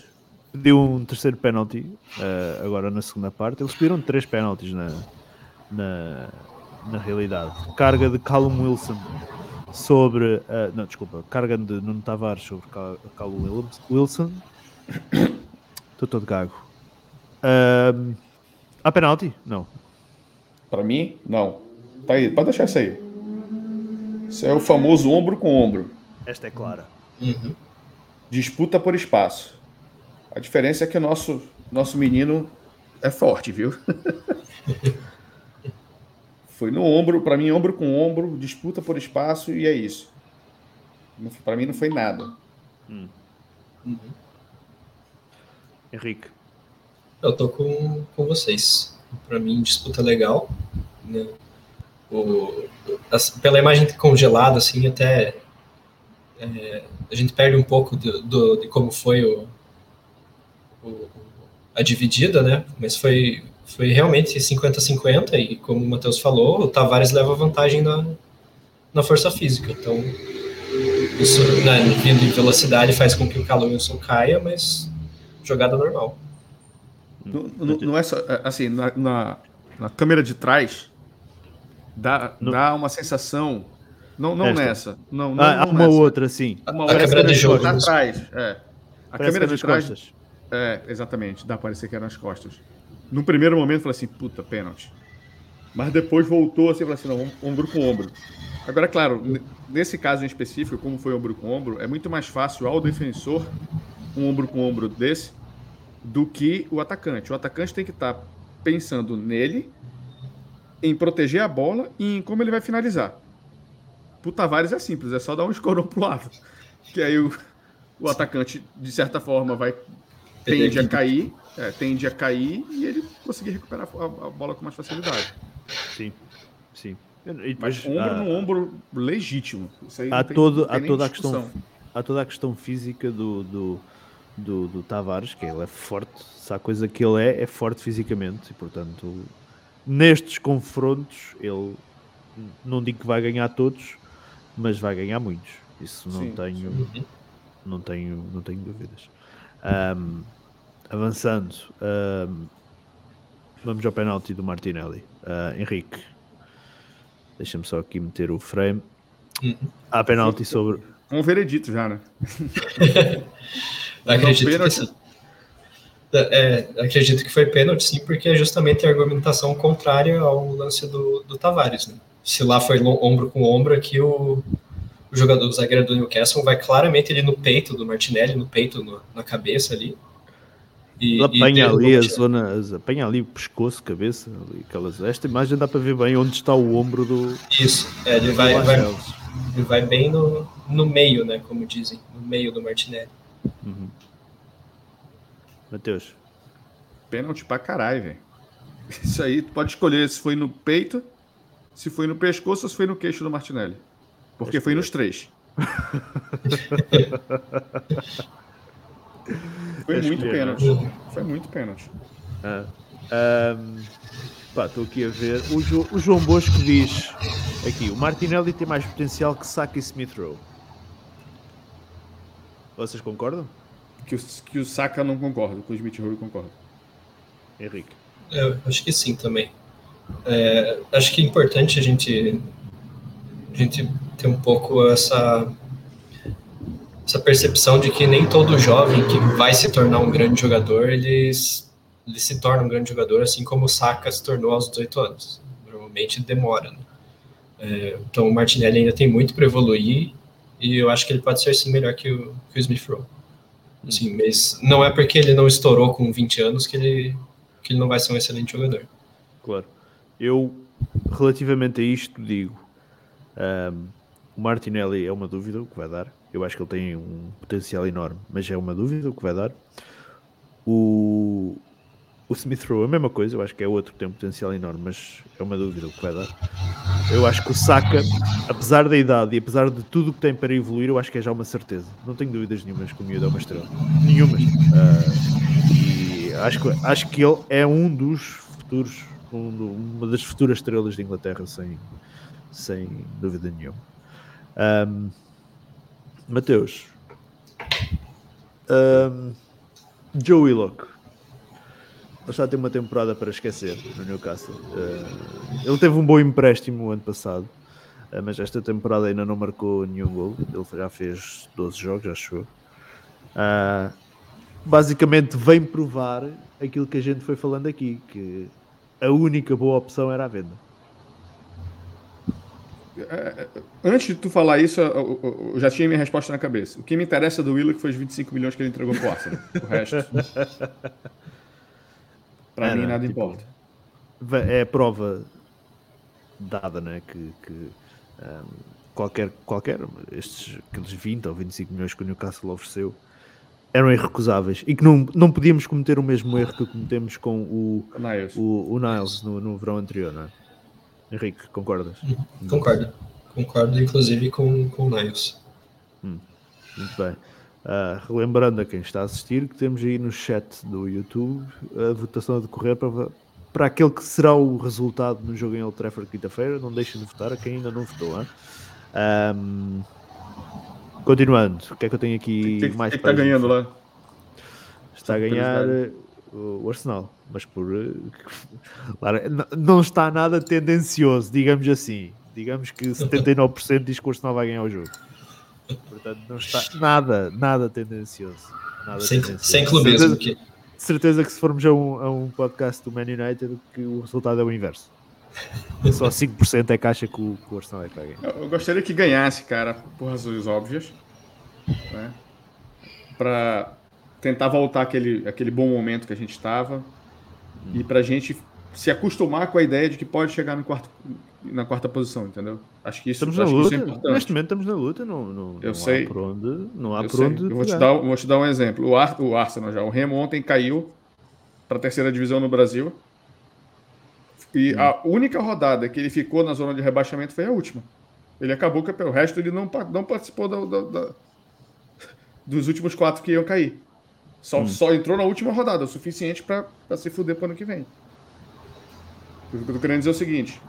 Speaker 1: pediu um terceiro penalti ah, agora na segunda parte. Eles pediram três penaltis na, na, na realidade. Carga de Callum Wilson sobre. ah, não, desculpa. Carga de Nuno Tavares sobre Cal- Callum Wilson-. Estou todo gago. Ahm, há penalti? Não.
Speaker 3: Para mim, não. Tá aí, pode deixar isso aí. Isso é o famoso ombro com ombro.
Speaker 1: Esta é clara.
Speaker 2: Uhum.
Speaker 3: Disputa por espaço. A diferença é que o nosso, nosso menino é forte, viu? Foi no ombro, para mim, ombro com ombro, disputa por espaço e é isso. Para mim não foi nada.
Speaker 2: Uhum.
Speaker 1: Henrique.
Speaker 2: Eu tô com, com vocês. Para mim, disputa legal. Né? O, as- pela imagem congelada, assim, até é, a gente perde um pouco do, do- de como foi o, o- a dividida, né? Mas foi, foi realmente 50-50 e, como o Matheus falou, o Tavares leva vantagem na, na força física. Então, isso, né, vindo em velocidade, faz com que o Callum Wilson caia, mas jogada normal.
Speaker 3: Não, não- não é só. é, Assim, na, na, na câmera de trás, dá,
Speaker 1: No-
Speaker 3: dá uma sensação. Não, não
Speaker 1: Esta.
Speaker 3: nessa. Não, não,
Speaker 1: Ah,
Speaker 3: não
Speaker 1: uma
Speaker 3: nessa.
Speaker 1: outra, sim.
Speaker 3: Uma
Speaker 2: A
Speaker 3: outra
Speaker 2: câmera de jogo.
Speaker 3: Tá atrás, é. A
Speaker 1: Parece
Speaker 3: câmera
Speaker 1: é
Speaker 3: de trás.
Speaker 1: costas.
Speaker 3: É, exatamente. Dá pra parecer que era nas costas. No primeiro momento, eu falei assim, puta, pênalti. Mas depois voltou assim, falou assim, não, om- ombro com ombro. Agora, claro, nesse caso em específico, como foi ombro com ombro, é muito mais fácil ao defensor um ombro com ombro desse do que o atacante. O atacante tem que estar pensando nele, em proteger a bola e em como ele vai finalizar. Pro Tavares é simples, é só dar um escorão pro lado. Que aí o, o atacante, de certa forma, vai tende a cair, é, tende a cair e ele conseguir recuperar a, a bola com mais facilidade.
Speaker 1: Sim, sim.
Speaker 3: Mas ombro
Speaker 1: há,
Speaker 3: no ombro legítimo. Isso aí
Speaker 1: há
Speaker 3: não tem-
Speaker 1: todo,
Speaker 3: nem
Speaker 1: toda a
Speaker 3: discussão.
Speaker 1: questão, há toda a questão física do, do, do, do Tavares, que ele é forte, se há coisa que ele é, é forte fisicamente, e portanto, nestes confrontos, ele não digo que vai ganhar todos, mas vai ganhar muitos. Isso não
Speaker 3: Sim,
Speaker 1: tenho,
Speaker 2: Uhum.
Speaker 1: não tenho, não tenho dúvidas. Ahm, avançando, ahm, vamos ao penalti do Martinelli. Ah, Henrique, deixa-me só aqui meter o frame.
Speaker 2: Uhum.
Speaker 1: Há penalti sobre.
Speaker 3: Um veredito já, né?
Speaker 2: Acredito que, sim. É, acredito que foi pênalti, sim, porque é justamente a argumentação contrária ao lance do, do Tavares. Né? Se lá foi ombro com ombro, aqui o, o jogador, o zagueiro do Newcastle vai claramente ali no peito do Martinelli, no peito, no- na cabeça ali. E, e
Speaker 1: apanha ali a zona, apanha ali o pescoço, cabeça, ali, aquelas. Esta imagem dá para ver bem onde está o ombro do.
Speaker 2: Isso, é, ele, vai,
Speaker 1: do
Speaker 2: vai,
Speaker 1: Barcelos.
Speaker 2: ele vai bem no, no meio, né? Como dizem, no meio do Martinelli.
Speaker 1: Uhum. Mateus,
Speaker 3: Pênalti pra caralho, velho. Isso aí, tu pode escolher se foi no peito, se foi no pescoço ou se foi no queixo do Martinelli. Porque foi nos três. foi muito pênalti. Foi muito pênalti.
Speaker 1: Ah, ahm, pá, estou aqui a ver. O, Jo- o João Bosco diz aqui: o Martinelli tem mais potencial que Saka e Smith Rowe. Vocês concordam?
Speaker 3: Que o, que o Saka não concorda, com o Smith Rowe concorda.
Speaker 1: Henrique.
Speaker 2: Eu acho que sim também. É, acho que é importante a gente, a gente ter um pouco essa, essa percepção de que nem todo jovem que vai se tornar um grande jogador, ele, ele se torna um grande jogador, assim como o Saka se tornou aos 18 anos. Normalmente demora. né? É, então o Martinelli ainda tem muito para evoluir e eu acho que ele pode ser sim melhor que o, que o Smith Rowe. Assim, mas não é porque ele não estourou com 20 anos que ele que ele não vai ser um excelente jogador.
Speaker 1: Claro. Eu, relativamente a isto, digo: um, o Martinelli é uma dúvida o que vai dar. Eu acho que ele tem um potencial enorme, mas é uma dúvida o que vai dar. O, o Smith Rowe a mesma coisa, eu acho que é outro que tem um potencial enorme, mas é uma dúvida o que vai dar. Eu acho que o Saka, apesar da idade e apesar de tudo o que tem para evoluir, eu acho que é já uma certeza. Não tenho dúvidas nenhumas que o miúdo é uma estrela. Nenhumas. Uh, e acho acho que ele é um dos futuros, um, uma das futuras estrelas de Inglaterra, sem, sem dúvida nenhuma. Um, Mateus. Um, Joe Willock. Ele está a ter uma temporada para esquecer no Newcastle. Uh, ele teve um bom empréstimo ano passado, uh, mas esta temporada ainda não marcou nenhum gol. Ele já fez 12 jogos, já chegou. Uh, basicamente vem provar aquilo que a gente foi falando aqui, que a única boa opção era a venda.
Speaker 3: É, é, antes de tu falar isso, eu, já tinha minha resposta na cabeça. O que me interessa do Willock foi os 25 milhões que ele entregou pro Arsenal. O resto. Para é, mim, nada tipo, importa.
Speaker 1: É prova dada, né? Que, que um, qualquer, qualquer, estes aqueles 20 ou 25 milhões que o Newcastle ofereceu eram irrecusáveis e que não, não podíamos cometer o mesmo erro que cometemos com o, o Niles, o, o Niles no, no verão anterior, não é? Henrique, concordas?
Speaker 2: Concordo. Concordo, inclusive, com, com o Niles.
Speaker 1: Hum, muito bem. Uh, relembrando a quem está a assistir que temos aí no chat do YouTube a votação a decorrer para, para aquele que será o resultado no jogo em Old Trafford quinta-feira. Não deixem de votar a quem ainda não votou. Um, continuando, o que é que eu tenho aqui
Speaker 3: que,
Speaker 1: mais
Speaker 3: que está ganhando lá?
Speaker 1: Está a ganhar eh, o Arsenal, mas por eh, não está nada tendencioso, digamos assim. Digamos que 79% diz que o Arsenal vai ganhar o jogo. Portanto, não está nada, nada tendencioso. Nada
Speaker 2: sem, tendencioso. sem clubismo.
Speaker 1: Certeza, que... certeza que se formos a um, a um podcast do Man United, que o resultado é o inverso. Só 5% é que acha que o, que o Arsenal é que vai ganhar.
Speaker 3: Eu, eu gostaria que ganhasse, cara, por razões óbvias. Né? Para tentar voltar aquele, aquele bom momento que a gente estava. Hum. E para a gente se acostumar com a ideia de que pode chegar no quarto, na quarta posição, entendeu? Acho que isso,
Speaker 1: estamos
Speaker 3: acho
Speaker 1: na luta.
Speaker 3: é importante.
Speaker 1: Neste momento estamos na luta, não, não,
Speaker 3: eu
Speaker 1: não
Speaker 3: sei.
Speaker 1: há por onde. Não há
Speaker 3: eu
Speaker 1: por
Speaker 3: sei.
Speaker 1: onde
Speaker 3: eu vou te, dar, vou te dar um exemplo. O, Ar, o Arsenal já, o Remo ontem caiu para a terceira divisão no Brasil. E hum. a única rodada que ele ficou na zona de rebaixamento foi a última. Ele acabou que o resto ele não, não participou da, da, da, dos últimos quatro que iam cair. Só, hum. só entrou na última rodada, o suficiente para se fuder para o ano que vem. O que eu tô querendo dizer é o seguinte: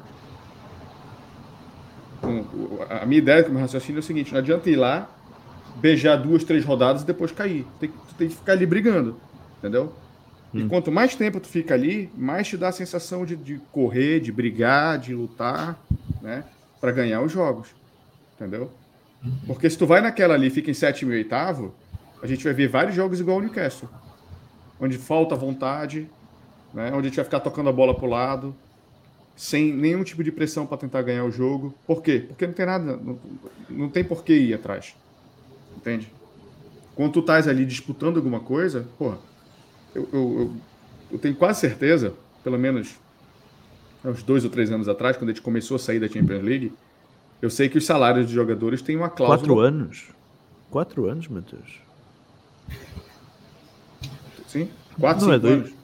Speaker 3: a minha ideia com o meu raciocínio é o seguinte: não adianta ir lá, beijar duas, três rodadas e depois cair. Tem, tu tem que ficar ali brigando, entendeu? Hum. E quanto mais tempo tu fica ali, mais te dá a sensação de, de correr, de brigar, de lutar, né? Para ganhar os jogos, entendeu? Uhum. Porque se tu vai naquela ali, fica em sétimo e oitavo, a gente vai ver vários jogos igual o Newcastle, onde falta vontade, né? Onde a gente vai ficar tocando a bola pro lado, sem nenhum tipo de pressão para tentar ganhar o jogo. Por quê? Porque não tem nada, não, não tem por que ir atrás. Entende? Quando tu estás ali disputando alguma coisa, porra, eu, eu, eu, tenho quase certeza, pelo menos uns dois ou três anos atrás, quando a gente começou a sair da Champions League, eu sei que os salários dos jogadores têm uma cláusula.
Speaker 1: Quatro anos? Quatro anos, Matheus?
Speaker 3: Sim, quatro,
Speaker 1: não
Speaker 3: é
Speaker 1: é
Speaker 3: anos.
Speaker 1: Dois.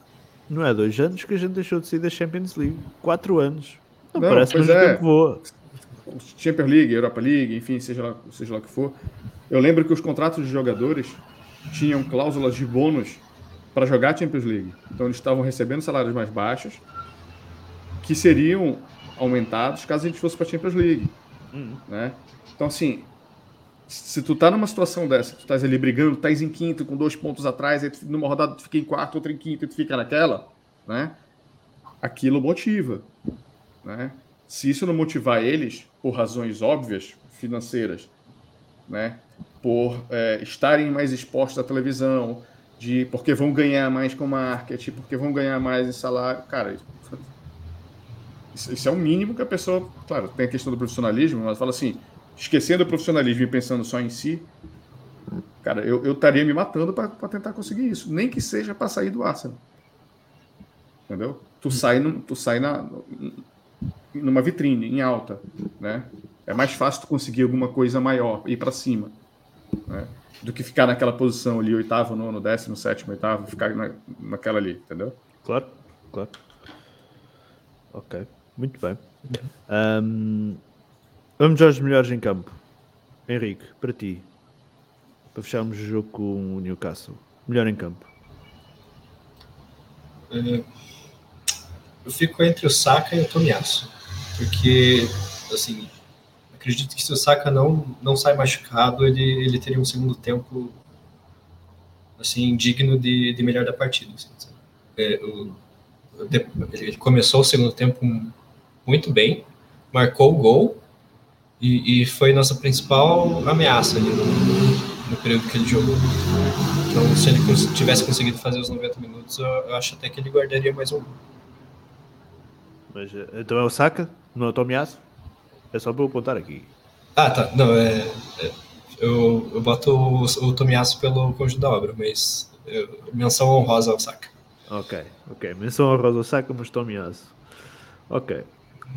Speaker 1: Não é dois anos que a gente deixou de sair da Champions League. Quatro anos. Não,
Speaker 3: não
Speaker 1: parece que
Speaker 3: é.
Speaker 1: tempo voa.
Speaker 3: Champions League, Europa League, enfim, seja lá, seja lá o que for. Eu lembro que os contratos de jogadores tinham cláusulas de bônus para jogar Champions League. Então eles estavam recebendo salários mais baixos que seriam aumentados caso a gente fosse para a Champions League.
Speaker 1: Uhum.
Speaker 3: Né? Então, assim, se tu tá numa situação dessa, tu estás ali brigando, estás em quinto com dois pontos atrás, aí tu, numa rodada tu fica em quarto, outra em quinto, e tu fica naquela, né? Aquilo motiva, né? Se isso não motivar eles, por razões óbvias, financeiras, né? Por é, estarem mais expostos à televisão, de porque vão ganhar mais com marketing, porque vão ganhar mais em salário, cara, isso, isso é o mínimo que a pessoa, claro, tem a questão do profissionalismo, mas fala assim, esquecendo o profissionalismo e pensando só em si, cara, eu, eu estaria me matando para tentar conseguir isso. Nem que seja para sair do Arsenal. entendeu? Tu sai, no, tu sai na, numa vitrine, em alta, né? É mais fácil tu conseguir alguma coisa maior, ir para cima, né? Do que ficar naquela posição ali, oitavo, nono, décimo, sétimo, oitavo, ficar na, naquela ali, entendeu?
Speaker 1: Claro, claro. Ok, muito bem. Um, vamos aos melhores em campo. Henrique, para ti, para fecharmos o jogo com o Newcastle, melhor em campo.
Speaker 2: É, eu fico entre o Saka e o Tomiasso, porque, assim, acredito que se o Saka não, não sai machucado, ele, ele teria um segundo tempo, assim, digno de, de melhor da partida. Assim, é, o, ele começou o segundo tempo muito bem, marcou o gol e, e foi nossa principal ameaça ali no, no, período que ele jogou. Então, se ele tivesse conseguido fazer os 90 minutos, eu, eu acho até que ele guardaria mais um.
Speaker 1: Mas, eh, então é o Saka, não é o Tomiasso? É só para eu apontar aqui.
Speaker 2: Ah, tá. Não, é, é eu, eu boto o, o Tomiasso pelo conjunto da obra, mas eu, menção honrosa ao Saka.
Speaker 1: Ok, ok. Menção honrosa ao Saka, mas Tomiasso. Ok.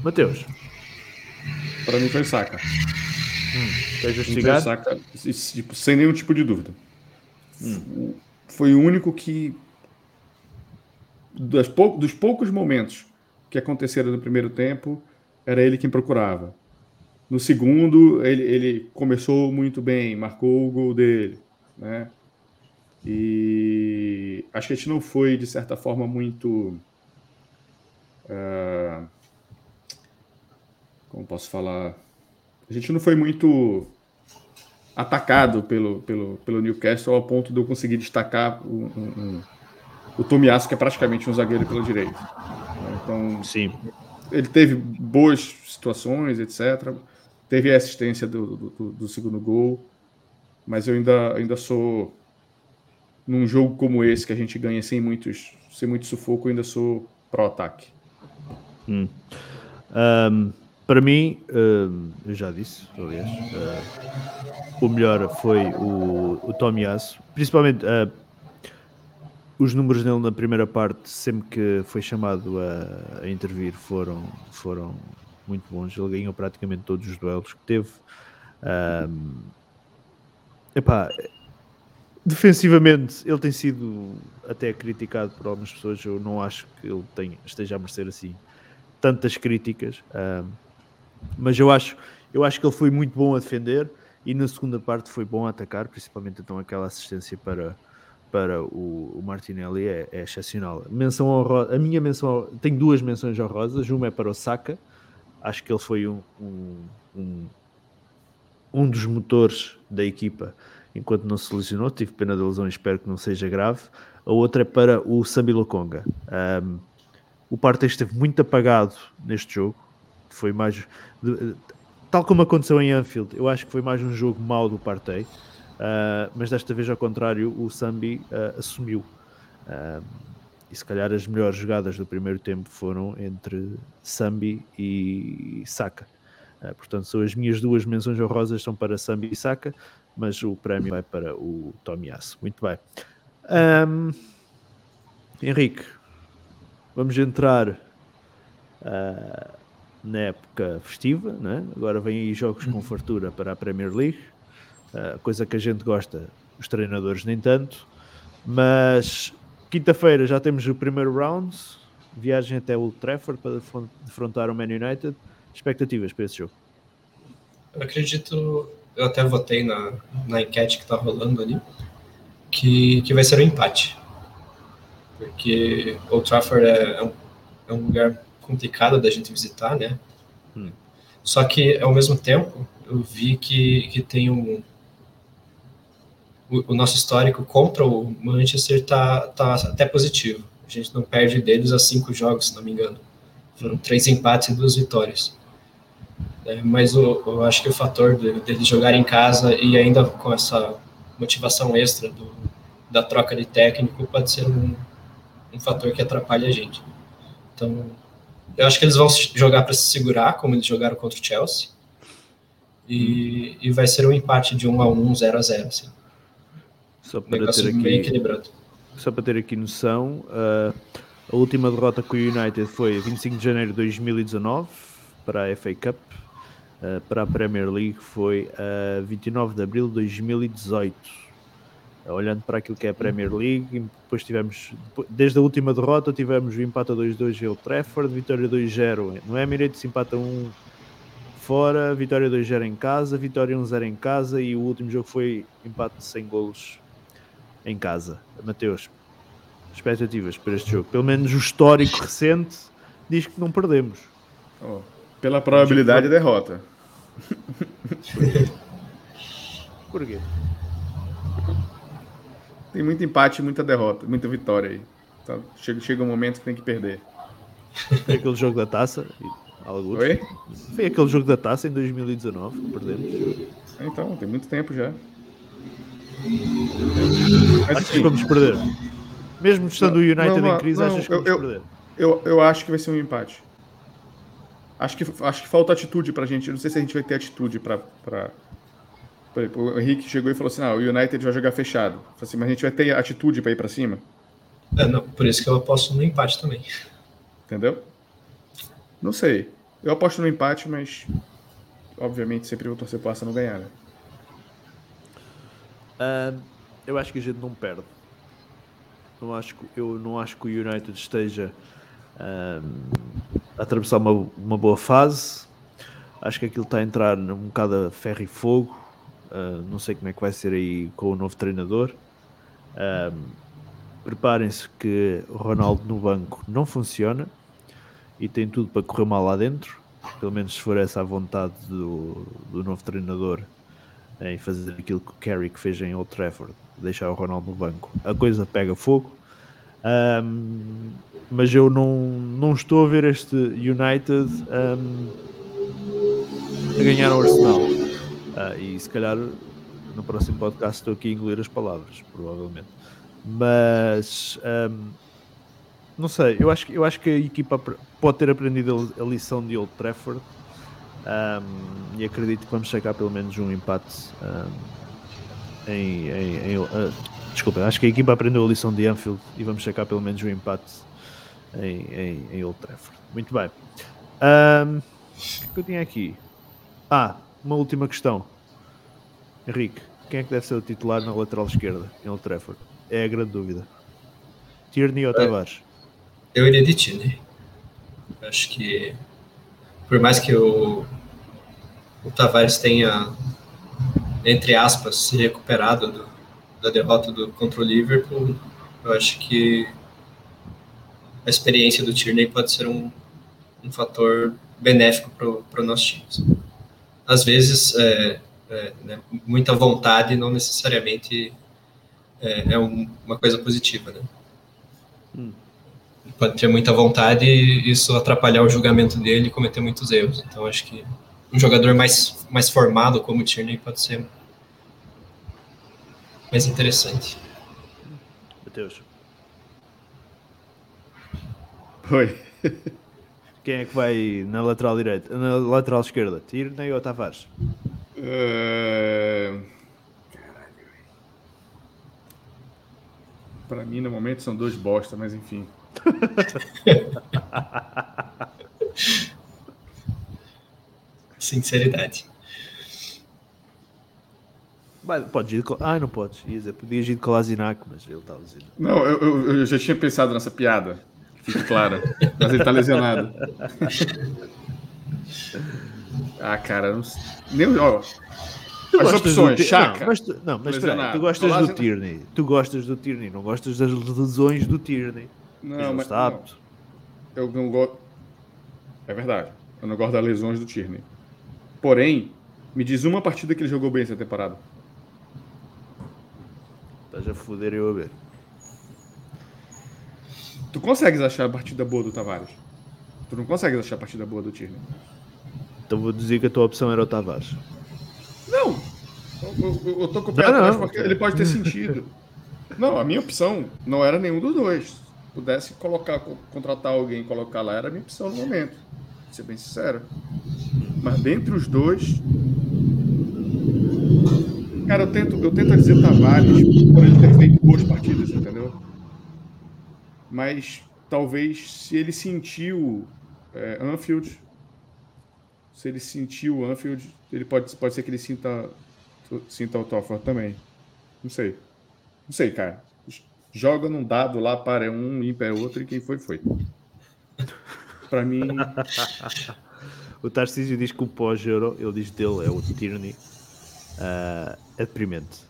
Speaker 1: Mateus.
Speaker 3: Para mim foi Saka.
Speaker 1: Hum, quer justificar?
Speaker 3: Saka, tipo, sem nenhum tipo de dúvida. Hum. Foi o único que dos poucos momentos que aconteceram no primeiro tempo, era ele quem procurava. No segundo, ele, ele começou muito bem, marcou o gol dele, né? E acho que a gente não foi, de certa forma, muito. Uh, como posso falar? A gente não foi muito atacado pelo, pelo, pelo Newcastle ao ponto de eu conseguir destacar um, um, um, o Tomiasso, que é praticamente um zagueiro pela direita. Então,
Speaker 1: Sim.
Speaker 3: ele teve boas situações, etc. Teve a assistência do, do, do, segundo gol, mas eu ainda, ainda sou num jogo como esse que a gente ganha sem muitos sem muito sufoco, eu ainda sou pró-ataque.
Speaker 1: Hum. Um, para mim, um, eu já disse, aliás, uh, o melhor foi o, o Tomiasso, principalmente uh, os números dele na primeira parte, sempre que foi chamado a, a, intervir, foram, foram muito bons. Ele ganhou praticamente todos os duelos que teve. Um, epá, defensivamente, ele tem sido até criticado por algumas pessoas. Eu não acho que ele tenha, esteja a merecer assim tantas críticas, um, mas eu acho, eu acho que ele foi muito bom a defender e na segunda parte foi bom a atacar, principalmente então aquela assistência para para o, o Martinelli é, é, excepcional. Menção honrosa, a minha menção, tenho duas menções honrosas, uma é para o Saka, acho que ele foi um, um, um, um dos motores da equipa enquanto não se lesionou, tive pena da lesão, espero que não seja grave. A outra é para o Sambi Lokonga. Um, o Partey esteve muito apagado neste jogo, foi mais... Tal como aconteceu em Anfield, eu acho que foi mais um jogo mau do Partey. Uh, mas desta vez, ao contrário, o Sambi uh, assumiu. Uh, e se calhar as melhores jogadas do primeiro tempo foram entre Sambi e Saka. portanto, são as minhas duas menções honrosas são para Sambi e Saka, mas o prémio vai para o Tomiasso. Muito bem. Um, Henrique, vamos entrar na época festiva, né? agora vem aí jogos com fartura para a Premier League. Uh, coisa que a gente gosta, os treinadores nem tanto. Mas quinta-feira já temos o primeiro round, viagem até o Trafford para defrontar o Man United. Expectativas para esse jogo?
Speaker 2: Eu acredito, eu até votei na, na enquete que está rolando ali, que, que vai ser um empate. Porque o Trafford é, é, um, é um lugar complicado da gente visitar, né? Hum. Só que, ao mesmo tempo, eu vi que, que tem um, o, nosso histórico contra o Manchester tá, tá até positivo. A gente não perde deles a cinco jogos, se não me engano. Foram três empates e duas vitórias. É, mas eu, eu, acho que o fator de, deles jogar em casa e ainda com essa motivação extra do, da troca de técnico pode ser um, um fator que atrapalha a gente. Então, eu acho que eles vão jogar para se segurar, como eles jogaram contra o Chelsea. E, e vai ser um empate de 1 a 1 0 a 0 assim.
Speaker 1: Só para ter aqui, Só para ter aqui noção, uh, A última derrota com o United foi 25 de janeiro de 2019 para a FA Cup. Uh, para a Premier League foi a uh, 29 de abril de 2018. Uh, olhando para aquilo que é a Premier League, depois tivemos, desde a última derrota, tivemos o empate a 2-2 em Trafford, vitória 2-0 no Emirates, empate a 1 fora, vitória 2-0 em casa, vitória 1-0 em casa e o último jogo foi empate sem golos em casa. Mateus, expectativas para este jogo? Pelo menos o histórico recente diz que não perdemos.
Speaker 3: Oh, pela probabilidade de derrota.
Speaker 1: Por quê?
Speaker 3: Tem muito empate, muita derrota, muita vitória aí. Então, chega, chega um momento que tem que perder.
Speaker 1: Foi aquele jogo da taça. Alguns.
Speaker 3: Oi?
Speaker 1: Foi aquele jogo da taça em 2019 que perdemos.
Speaker 3: Então, tem muito tempo já.
Speaker 1: Acho que vamos perder. Mesmo estando o United não, em crise, não, achas que vamos
Speaker 3: eu,
Speaker 1: perder?
Speaker 3: Eu, eu acho que vai ser um empate. Acho que, acho que falta atitude pra gente. Eu não sei se a gente vai ter atitude pra. pra... O Henrique chegou e falou assim: ah, o United vai jogar fechado. Assim, mas a gente vai ter atitude para ir para cima?
Speaker 2: É, não, por isso que eu aposto no empate também.
Speaker 3: Entendeu? Não sei. Eu aposto no empate, mas obviamente sempre vou torcer para não ganhar, né?
Speaker 1: Eu acho que a gente não perde. Não acho, eu não acho que o United esteja a atravessar uma, uma boa fase. Acho que aquilo está a entrar um bocado a ferro e fogo. Uh, não sei como é que vai ser aí com o novo treinador. Preparem-se que o Ronaldo no banco não funciona e tem tudo para correr mal lá dentro. Pelo menos se for essa a vontade do, do novo treinador em fazer aquilo que o Carrick fez em Old Trafford, deixar o Ronaldo no banco. A coisa pega fogo. Um, mas eu não, não estou a ver este United um, a ganhar o Arsenal. Uh, e se calhar no próximo podcast estou aqui a engolir as palavras, provavelmente. Mas um, não sei, eu acho, eu acho que a equipa pode ter aprendido a lição de Old Trafford um, e acredito que vamos chegar pelo menos um empate um, em, em, em uh, desculpa, acho que a equipa aprendeu a lição de Anfield e vamos chegar pelo menos um empate em, em, Old Trafford. Muito bem. Um, o que eu tinha aqui? Ah, uma última questão. Henrique, quem é que deve ser o titular na lateral esquerda em Old Trafford? É a grande dúvida. Tierney ou Tavares?
Speaker 2: Eu iria de Tierney. Acho que por mais que o, o Tavares tenha, entre aspas, se recuperado do, da derrota do, contra o Liverpool, eu acho que a experiência do Tierney pode ser um, um fator benéfico para o nosso time. Às vezes, é, é, né, muita vontade não necessariamente é, é um, uma coisa positiva, né? Hum pode ter muita vontade e isso atrapalhar o julgamento dele e cometer muitos erros. Então acho que um jogador mais, mais formado como o Tierney pode ser mais interessante.
Speaker 1: Matheus.
Speaker 3: Oi.
Speaker 1: Quem é que vai na lateral direita? Na lateral esquerda? Tierney ou Tavares?
Speaker 3: Uh... Para mim, no momento, são dois bosta, mas enfim.
Speaker 2: Sinceridade.
Speaker 1: pode ir. Ah, não pode. Podia ir com o Lazinac, mas ele está lesionado.
Speaker 3: Não, eu, eu, eu, já tinha pensado nessa piada. Fique clara. mas ele está lesionado. ah, cara, não sei. Nem, ó,
Speaker 1: Tu As opções, do... Chaka. Não, mas, tu, não, mas peraí, tu gostas do Tierney. Tu gostas do Tierney, não gostas das lesões do Tierney.
Speaker 3: Não, mas. Não. Eu não gosto. É verdade. Eu não gosto das lesões do Tierney. Porém, me diz uma partida que ele jogou bem essa temporada.
Speaker 1: Foder eu a ver.
Speaker 3: Tu consegues achar a partida boa do Tavares? Tu não consegues achar a partida boa do Tierney?
Speaker 1: Então vou dizer que a tua opção era o Tavares.
Speaker 3: Não! Eu, eu, eu tô com o pé atrás porque ele pode ter sentido. Não, a minha opção não era nenhum dos dois pudesse colocar, contratar alguém e colocar lá, era a minha opção no momento. Vou ser bem sincero. Mas dentre os dois. Cara, eu tento, eu tento dizer Tavares por ele ter feito boas partidas, entendeu? Mas talvez se ele sentiu é, Anfield, se ele sentiu Anfield, ele pode, pode ser que ele sinta, sinta o Tofford também. Não sei. Não sei, cara. Joga num dado lá para um, ímpar é outro e quem foi, foi. Para mim.
Speaker 1: o Tarcísio diz que o pós-euro, ele diz dele, é o Tyranny, uh, é deprimente.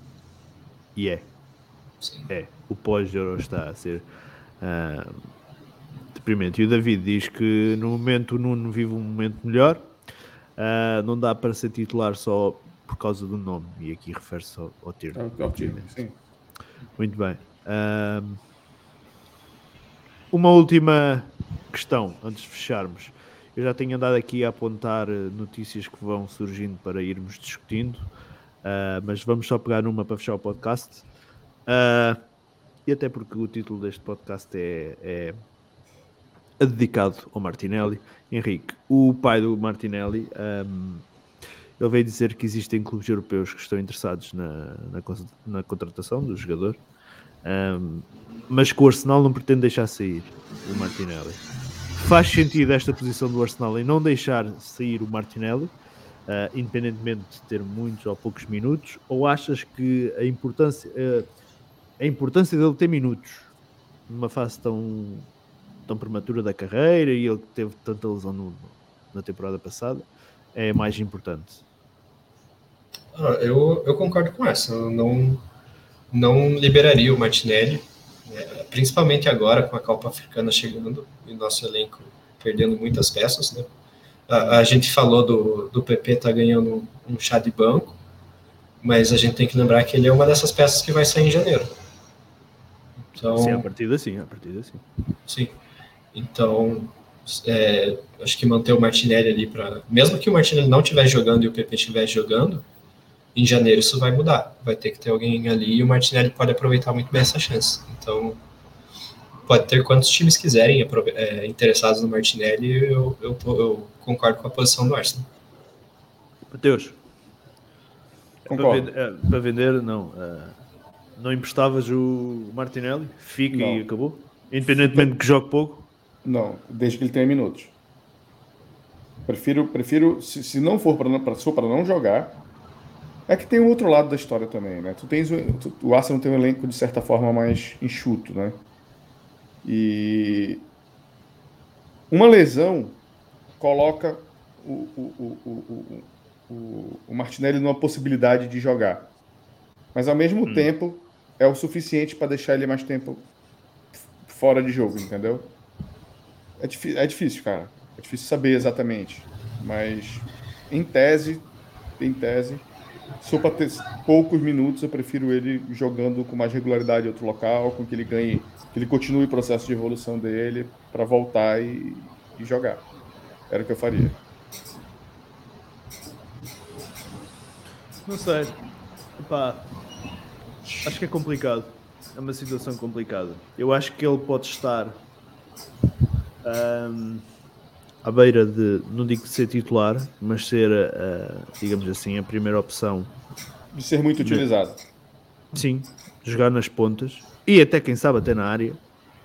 Speaker 1: E é. Sim. É. O pós-euro está a ser uh, deprimente. E o David diz que no momento o Nuno vive um momento melhor. Uh, não dá para ser titular só por causa do nome. E aqui refere-se ao, ao Tierney. sim. Muito bem. Uh, uma última questão antes de fecharmos. Eu já tenho andado aqui a apontar notícias que vão surgindo para irmos discutindo, uh, mas vamos só pegar numa para fechar o podcast. Uh, e até porque o título deste podcast é, é dedicado ao Martinelli. Henrique, o pai do Martinelli, um, ele veio dizer que existem clubes europeus que estão interessados na, na, na contratação do jogador, um, mas que o Arsenal não pretende deixar sair o Martinelli. Faz sentido esta posição do Arsenal em não deixar sair o Martinelli? Uh, independentemente de ter muitos ou poucos minutos, ou achas que a importância, uh, a importância dele ter minutos numa fase tão, tão prematura da carreira e ele teve tanta lesão no, na temporada passada é mais importante.
Speaker 2: Ah, eu, eu concordo com essa. Eu não, não liberaria o Martinelli, é, principalmente agora com a Copa Africana chegando e nosso elenco perdendo muitas peças. Né? A, a gente falou do, do PP tá ganhando um chá de banco, mas a gente tem que lembrar que ele é uma dessas peças que vai sair em janeiro.
Speaker 1: Então, sim, a partir sim, a partir sim.
Speaker 2: Sim. Então, é, acho que manter o Martinelli ali para. Mesmo que o Martinelli não estiver jogando e o PP estiver jogando, em janeiro isso vai mudar. Vai ter que ter alguém ali e o Martinelli pode aproveitar muito bem essa chance. Então, pode ter quantos times quiserem é, interessados no Martinelli, eu, eu, eu, concordo com a posição do Arsenal.
Speaker 1: Mateus, para vender, é, para vender, não. Uh não emprestavas o Martinelli? Fica não. e acabou? Independentemente de que jogue pouco?
Speaker 3: Não, desde que ele tenha minutos. Prefiro, prefiro se, se não for para for para não jogar, é que tem o outro lado da história também, né? Tu tens tu, o Arsenal tem um elenco de certa forma mais enxuto, né? E uma lesão coloca o, o, o, o, o Martinelli numa possibilidade de jogar. Mas ao mesmo hum. tempo, é o suficiente para deixar ele mais tempo fora de jogo, entendeu? É, é difícil, cara. É difícil saber exatamente. Mas em tese, em tese, só para ter poucos minutos, eu prefiro ele jogando com mais regularidade em outro local, com que ele ganhe, que ele continue o processo de evolução dele para voltar e, e jogar. Era o que eu faria.
Speaker 1: Não sei. Epá, Acho que é complicado. É uma situação complicada. Eu acho que ele pode estar um, à beira de, não digo de ser titular, mas ser, uh, digamos assim, a primeira opção.
Speaker 3: De ser muito utilizado.
Speaker 1: Sim, jogar nas pontas e até, quem sabe, até na área,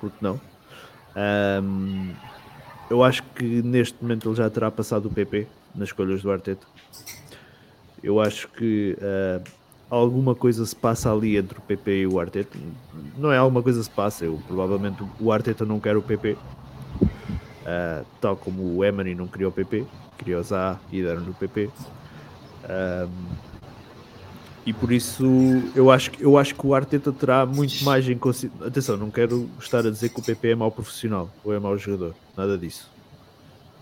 Speaker 1: porque não. Um, eu acho que neste momento ele já terá passado o PP nas escolhas do Arteta. Eu acho que uh, alguma coisa se passa ali entre o PP e o Arteta. Não é alguma coisa se passa, eu provavelmente o Arteta não quer o PP, uh, tal como o Emery não queria o PP, queria o Zaha e deram no PP. Um, e por isso eu acho, eu acho que o Arteta terá muito mais em consideração. Atenção, não quero estar a dizer que o PP é mau profissional ou é mau jogador, nada disso.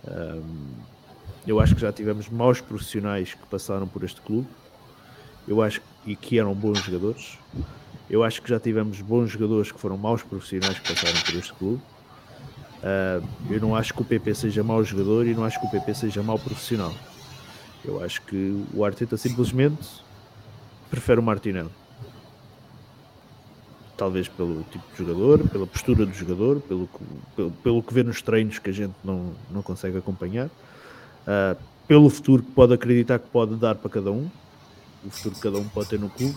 Speaker 1: Um, eu acho que já tivemos maus profissionais que passaram por este clube eu acho e que eram bons jogadores. Eu acho que já tivemos bons jogadores que foram maus profissionais que passaram por este clube. Uh, eu não acho que o PP seja mau jogador e não acho que o PP seja mau profissional. Eu acho que o Arteta simplesmente prefere o Martinelli. Talvez pelo tipo de jogador, pela postura do jogador, pelo, pelo, pelo que vê nos treinos que a gente não, não consegue acompanhar, uh, pelo futuro que pode acreditar que pode dar para cada um o futuro que cada um pode ter no clube.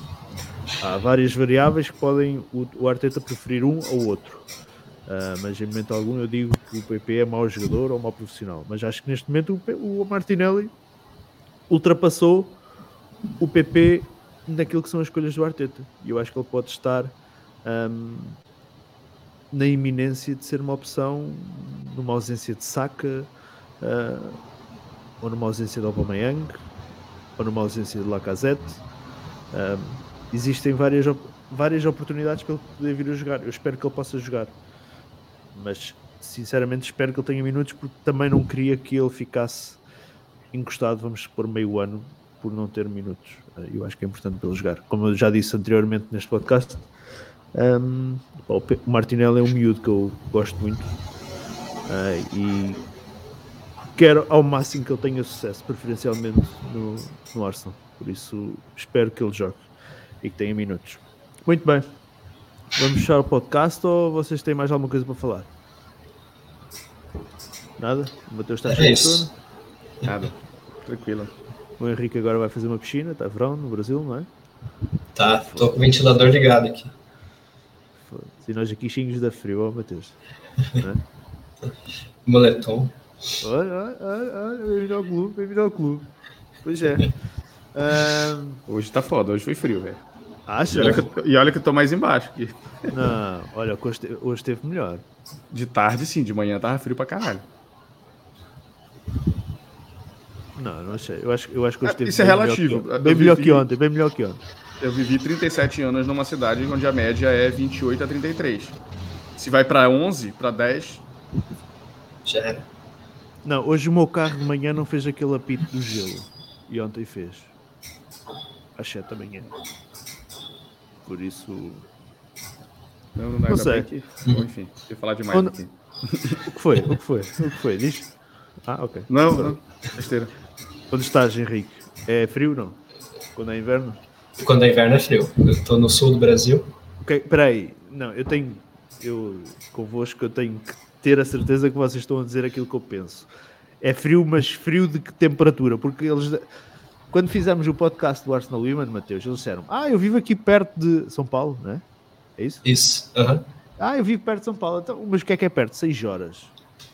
Speaker 1: Há várias variáveis que podem o, o Arteta preferir um ou outro. Uh, mas em momento algum eu digo que o PP é mau jogador ou mau profissional. Mas acho que neste momento o, o Martinelli ultrapassou o PP naquilo que são as escolhas do Arteta. E eu acho que ele pode estar um, na iminência de ser uma opção numa ausência de Saka uh, ou numa ausência de Aubameyang ou numa ausência de Lacazette. Um, existem várias, várias oportunidades para ele poder vir a jogar. Eu espero que ele possa jogar mas sinceramente espero que ele tenha minutos porque também não queria que ele ficasse encostado, vamos supor, meio ano por não ter minutos. Eh, eu acho que é importante para ele jogar. Como eu já disse anteriormente neste podcast, um, o Martinelli é um miúdo que eu gosto muito uh, e quero ao máximo que ele tenha sucesso, preferencialmente no, no Arsenal. Por isso espero que ele jogue e que tenha minutos. Muito bem. Vamos fechar o podcast ou vocês têm mais alguma coisa para falar? Nada? O Matheus está
Speaker 2: É
Speaker 1: cheio de.
Speaker 3: Nada. Tranquilo.
Speaker 1: O Henrique agora vai fazer uma piscina, está verão no Brasil, não é?
Speaker 2: Tá, tô com o ventilador ligado aqui.
Speaker 1: E nós aqui xingos da frio, ó Matheus. É?
Speaker 2: Moletom.
Speaker 1: Olha, olha, olha, bem-vindo ao clube, bem-vindo ao clube. Pois é. Ahm,
Speaker 3: Hoje tá foda, hoje foi frio, velho. E
Speaker 1: acha?
Speaker 3: olha, que eu, e olha que eu tô mais embaixo. que
Speaker 1: Não, olha, hoje esteve melhor.
Speaker 3: De tarde, sim, de manhã tava frio pra caralho.
Speaker 1: Não, não achei. Eu acho, eu acho que hoje
Speaker 3: É,
Speaker 1: esteve
Speaker 3: isso é
Speaker 1: bem melhor
Speaker 3: relativo.
Speaker 1: que. Bem melhor
Speaker 3: vivi-
Speaker 1: que ontem, bem melhor que ontem.
Speaker 3: Eu vivi 37 anos numa cidade onde a média é 28 a 33. Se vai pra 11, pra 10,
Speaker 2: Já era.
Speaker 1: Não, hoje o meu carro de manhã não fez aquele apito do gelo. E ontem fez. Às 7 da manhã. Por isso.
Speaker 3: não, não dá
Speaker 1: Não sei.
Speaker 3: bem que... Bom, enfim, ia falar demais aqui.
Speaker 1: O que foi? O que foi? O que foi? Diz? Ah, ok.
Speaker 3: Não, não, besteira.
Speaker 1: Onde estás, Henrique? É frio não? Quando é inverno?
Speaker 2: Quando é inverno é frio. Eu tô no sul do Brasil.
Speaker 1: Ok, peraí. Não, eu tenho. Eu convosco eu tenho que ter a certeza que vocês estão a dizer aquilo que eu penso. É frio, mas frio de que temperatura? Porque eles. Quando fizemos o podcast do Arsenal Women, Mateus, eles disseram: Ah, eu vivo aqui perto de São Paulo, não é? É isso?
Speaker 2: Isso. Aham.
Speaker 1: Ah, eu vivo perto de São Paulo. Então, mas o que é que é perto? 6 horas.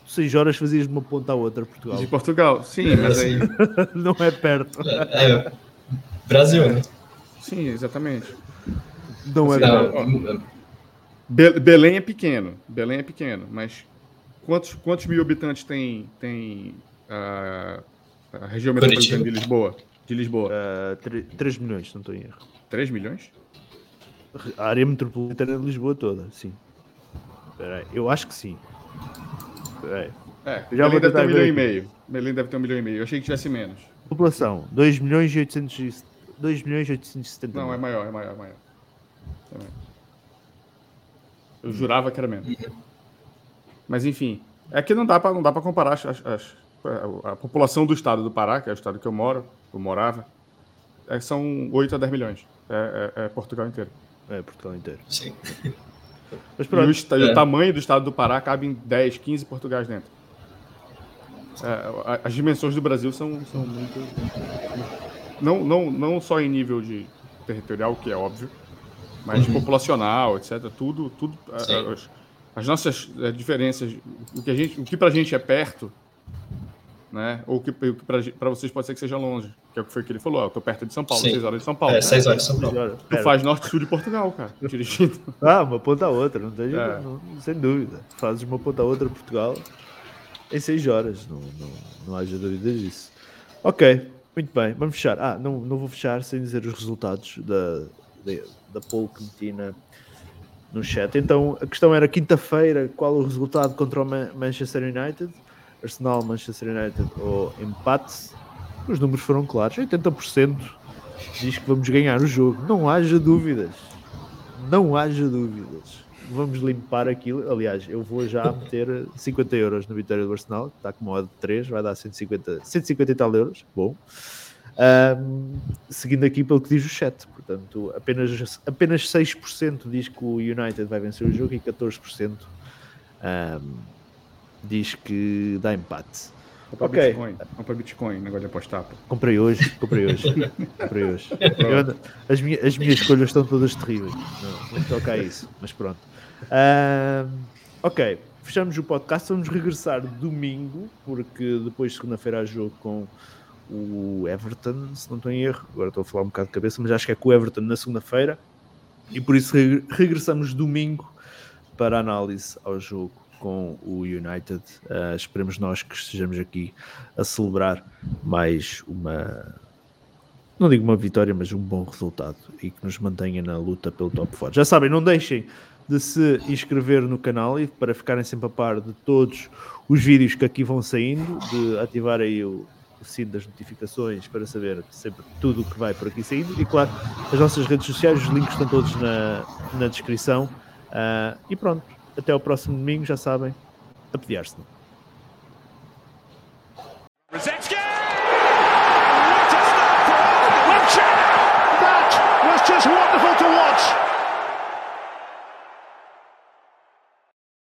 Speaker 1: 6 horas fazias de uma ponta à outra, Portugal.
Speaker 3: De Portugal, sim, mas aí.
Speaker 1: não é perto.
Speaker 2: É, Brasil, né?
Speaker 3: Sim, exatamente.
Speaker 1: Não é perto.
Speaker 3: Be- Belém é pequeno, Belém é pequeno, mas quantos, quantos mil habitantes tem, tem a, a região metropolitana de. Lisboa? De Lisboa?
Speaker 1: 3 milhões, se não estou em erro.
Speaker 3: 3 milhões?
Speaker 1: A área metropolitana de Lisboa toda, sim. Espera aí, eu acho que sim. Espera aí.
Speaker 3: É,
Speaker 1: Eu já vou
Speaker 3: Belém deve ter um milhão
Speaker 1: ver
Speaker 3: e
Speaker 1: aqui.
Speaker 3: meio. Belém deve ter um milhão e meio. Eu achei que tivesse menos.
Speaker 1: População, 2 milhões e 800 e- 2 milhões e 870
Speaker 3: Não, é maior, é maior, é maior. É maior. Eu jurava que era menos. Mas enfim, é que não dá para não dá para comparar as- as- a, a população do estado do Pará, que é o estado que eu moro, eu morava, é, são 8 a 10 milhões. É, é- é Portugal inteiro.
Speaker 1: É, Portugal inteiro.
Speaker 2: sim.
Speaker 1: Mas
Speaker 3: E o, e o
Speaker 2: É.
Speaker 3: tamanho do estado do Pará cabe em 10, 15 Portugais dentro. É, as dimensões do Brasil são, são muito. Não, não, não só em nível de territorial, que é óbvio, mas
Speaker 2: Uhum.
Speaker 3: populacional, etc. Tudo. tudo as, as nossas diferenças, o que, a gente, o que pra gente é perto, né? Ou o que, que pra vocês pode ser que seja longe. Que é o que foi que ele falou. ó, eu tô perto de São Paulo,
Speaker 2: Sim.
Speaker 3: 6 horas de São Paulo.
Speaker 2: É, seis horas de São Paulo.
Speaker 3: Tu
Speaker 1: espera.
Speaker 3: faz norte-sul de Portugal, cara, dirigindo.
Speaker 1: Ah, uma ponta a outra, não tem,
Speaker 3: É.
Speaker 1: não- sem dúvida. Fazes uma ponta a outra Portugal em 6 horas, não, não, não haja dúvida disso. Ok, muito bem, vamos fechar. Ah, não, não vou fechar sem dizer os resultados da, da, da poll que meti na, no chat. Então, a questão era quinta-feira, qual o resultado contra o Ma- Manchester United? Arsenal, Manchester United ou empate? Os números foram claros, 80% diz que vamos ganhar o jogo. Não haja dúvidas. Não haja dúvidas. Vamos limpar aquilo. Aliás, eu vou já meter 50 euros na vitória do Arsenal, está com uma odd de 3, vai dar 150, 150 e tal euros. Bom. Ahm, seguindo aqui pelo que diz o chat. Portanto, apenas, apenas 6% diz que o United vai vencer o jogo e 14% ahm, diz que dá empate.
Speaker 3: Comprar
Speaker 1: Ok.
Speaker 3: Bitcoin. Comprar Bitcoin, negócio de apostar. pô.
Speaker 1: Comprei hoje, comprei hoje, comprei hoje. Eu as, minhas, as minhas escolhas estão todas terríveis. Não, não toca a isso, mas pronto. Ahm, ok, fechamos o podcast. Vamos regressar domingo, porque depois segunda-feira há jogo com o Everton, se não estou em erro. Agora estou a falar um bocado de cabeça, mas acho que é com o Everton na segunda-feira. E por isso regressamos domingo para análise ao jogo com o United. Uh, esperemos nós que estejamos aqui a celebrar mais uma, não digo uma vitória, mas um bom resultado e que nos mantenha na luta pelo top 4. Já sabem, não deixem de se inscrever no canal e para ficarem sempre a par de todos os vídeos que aqui vão saindo, de ativar aí o, o sino das notificações para saber sempre tudo o que vai por aqui saindo. E claro, as nossas redes sociais, os links estão todos na, na descrição. Uh, e pronto, até ao próximo domingo, já sabem, a pediar-se.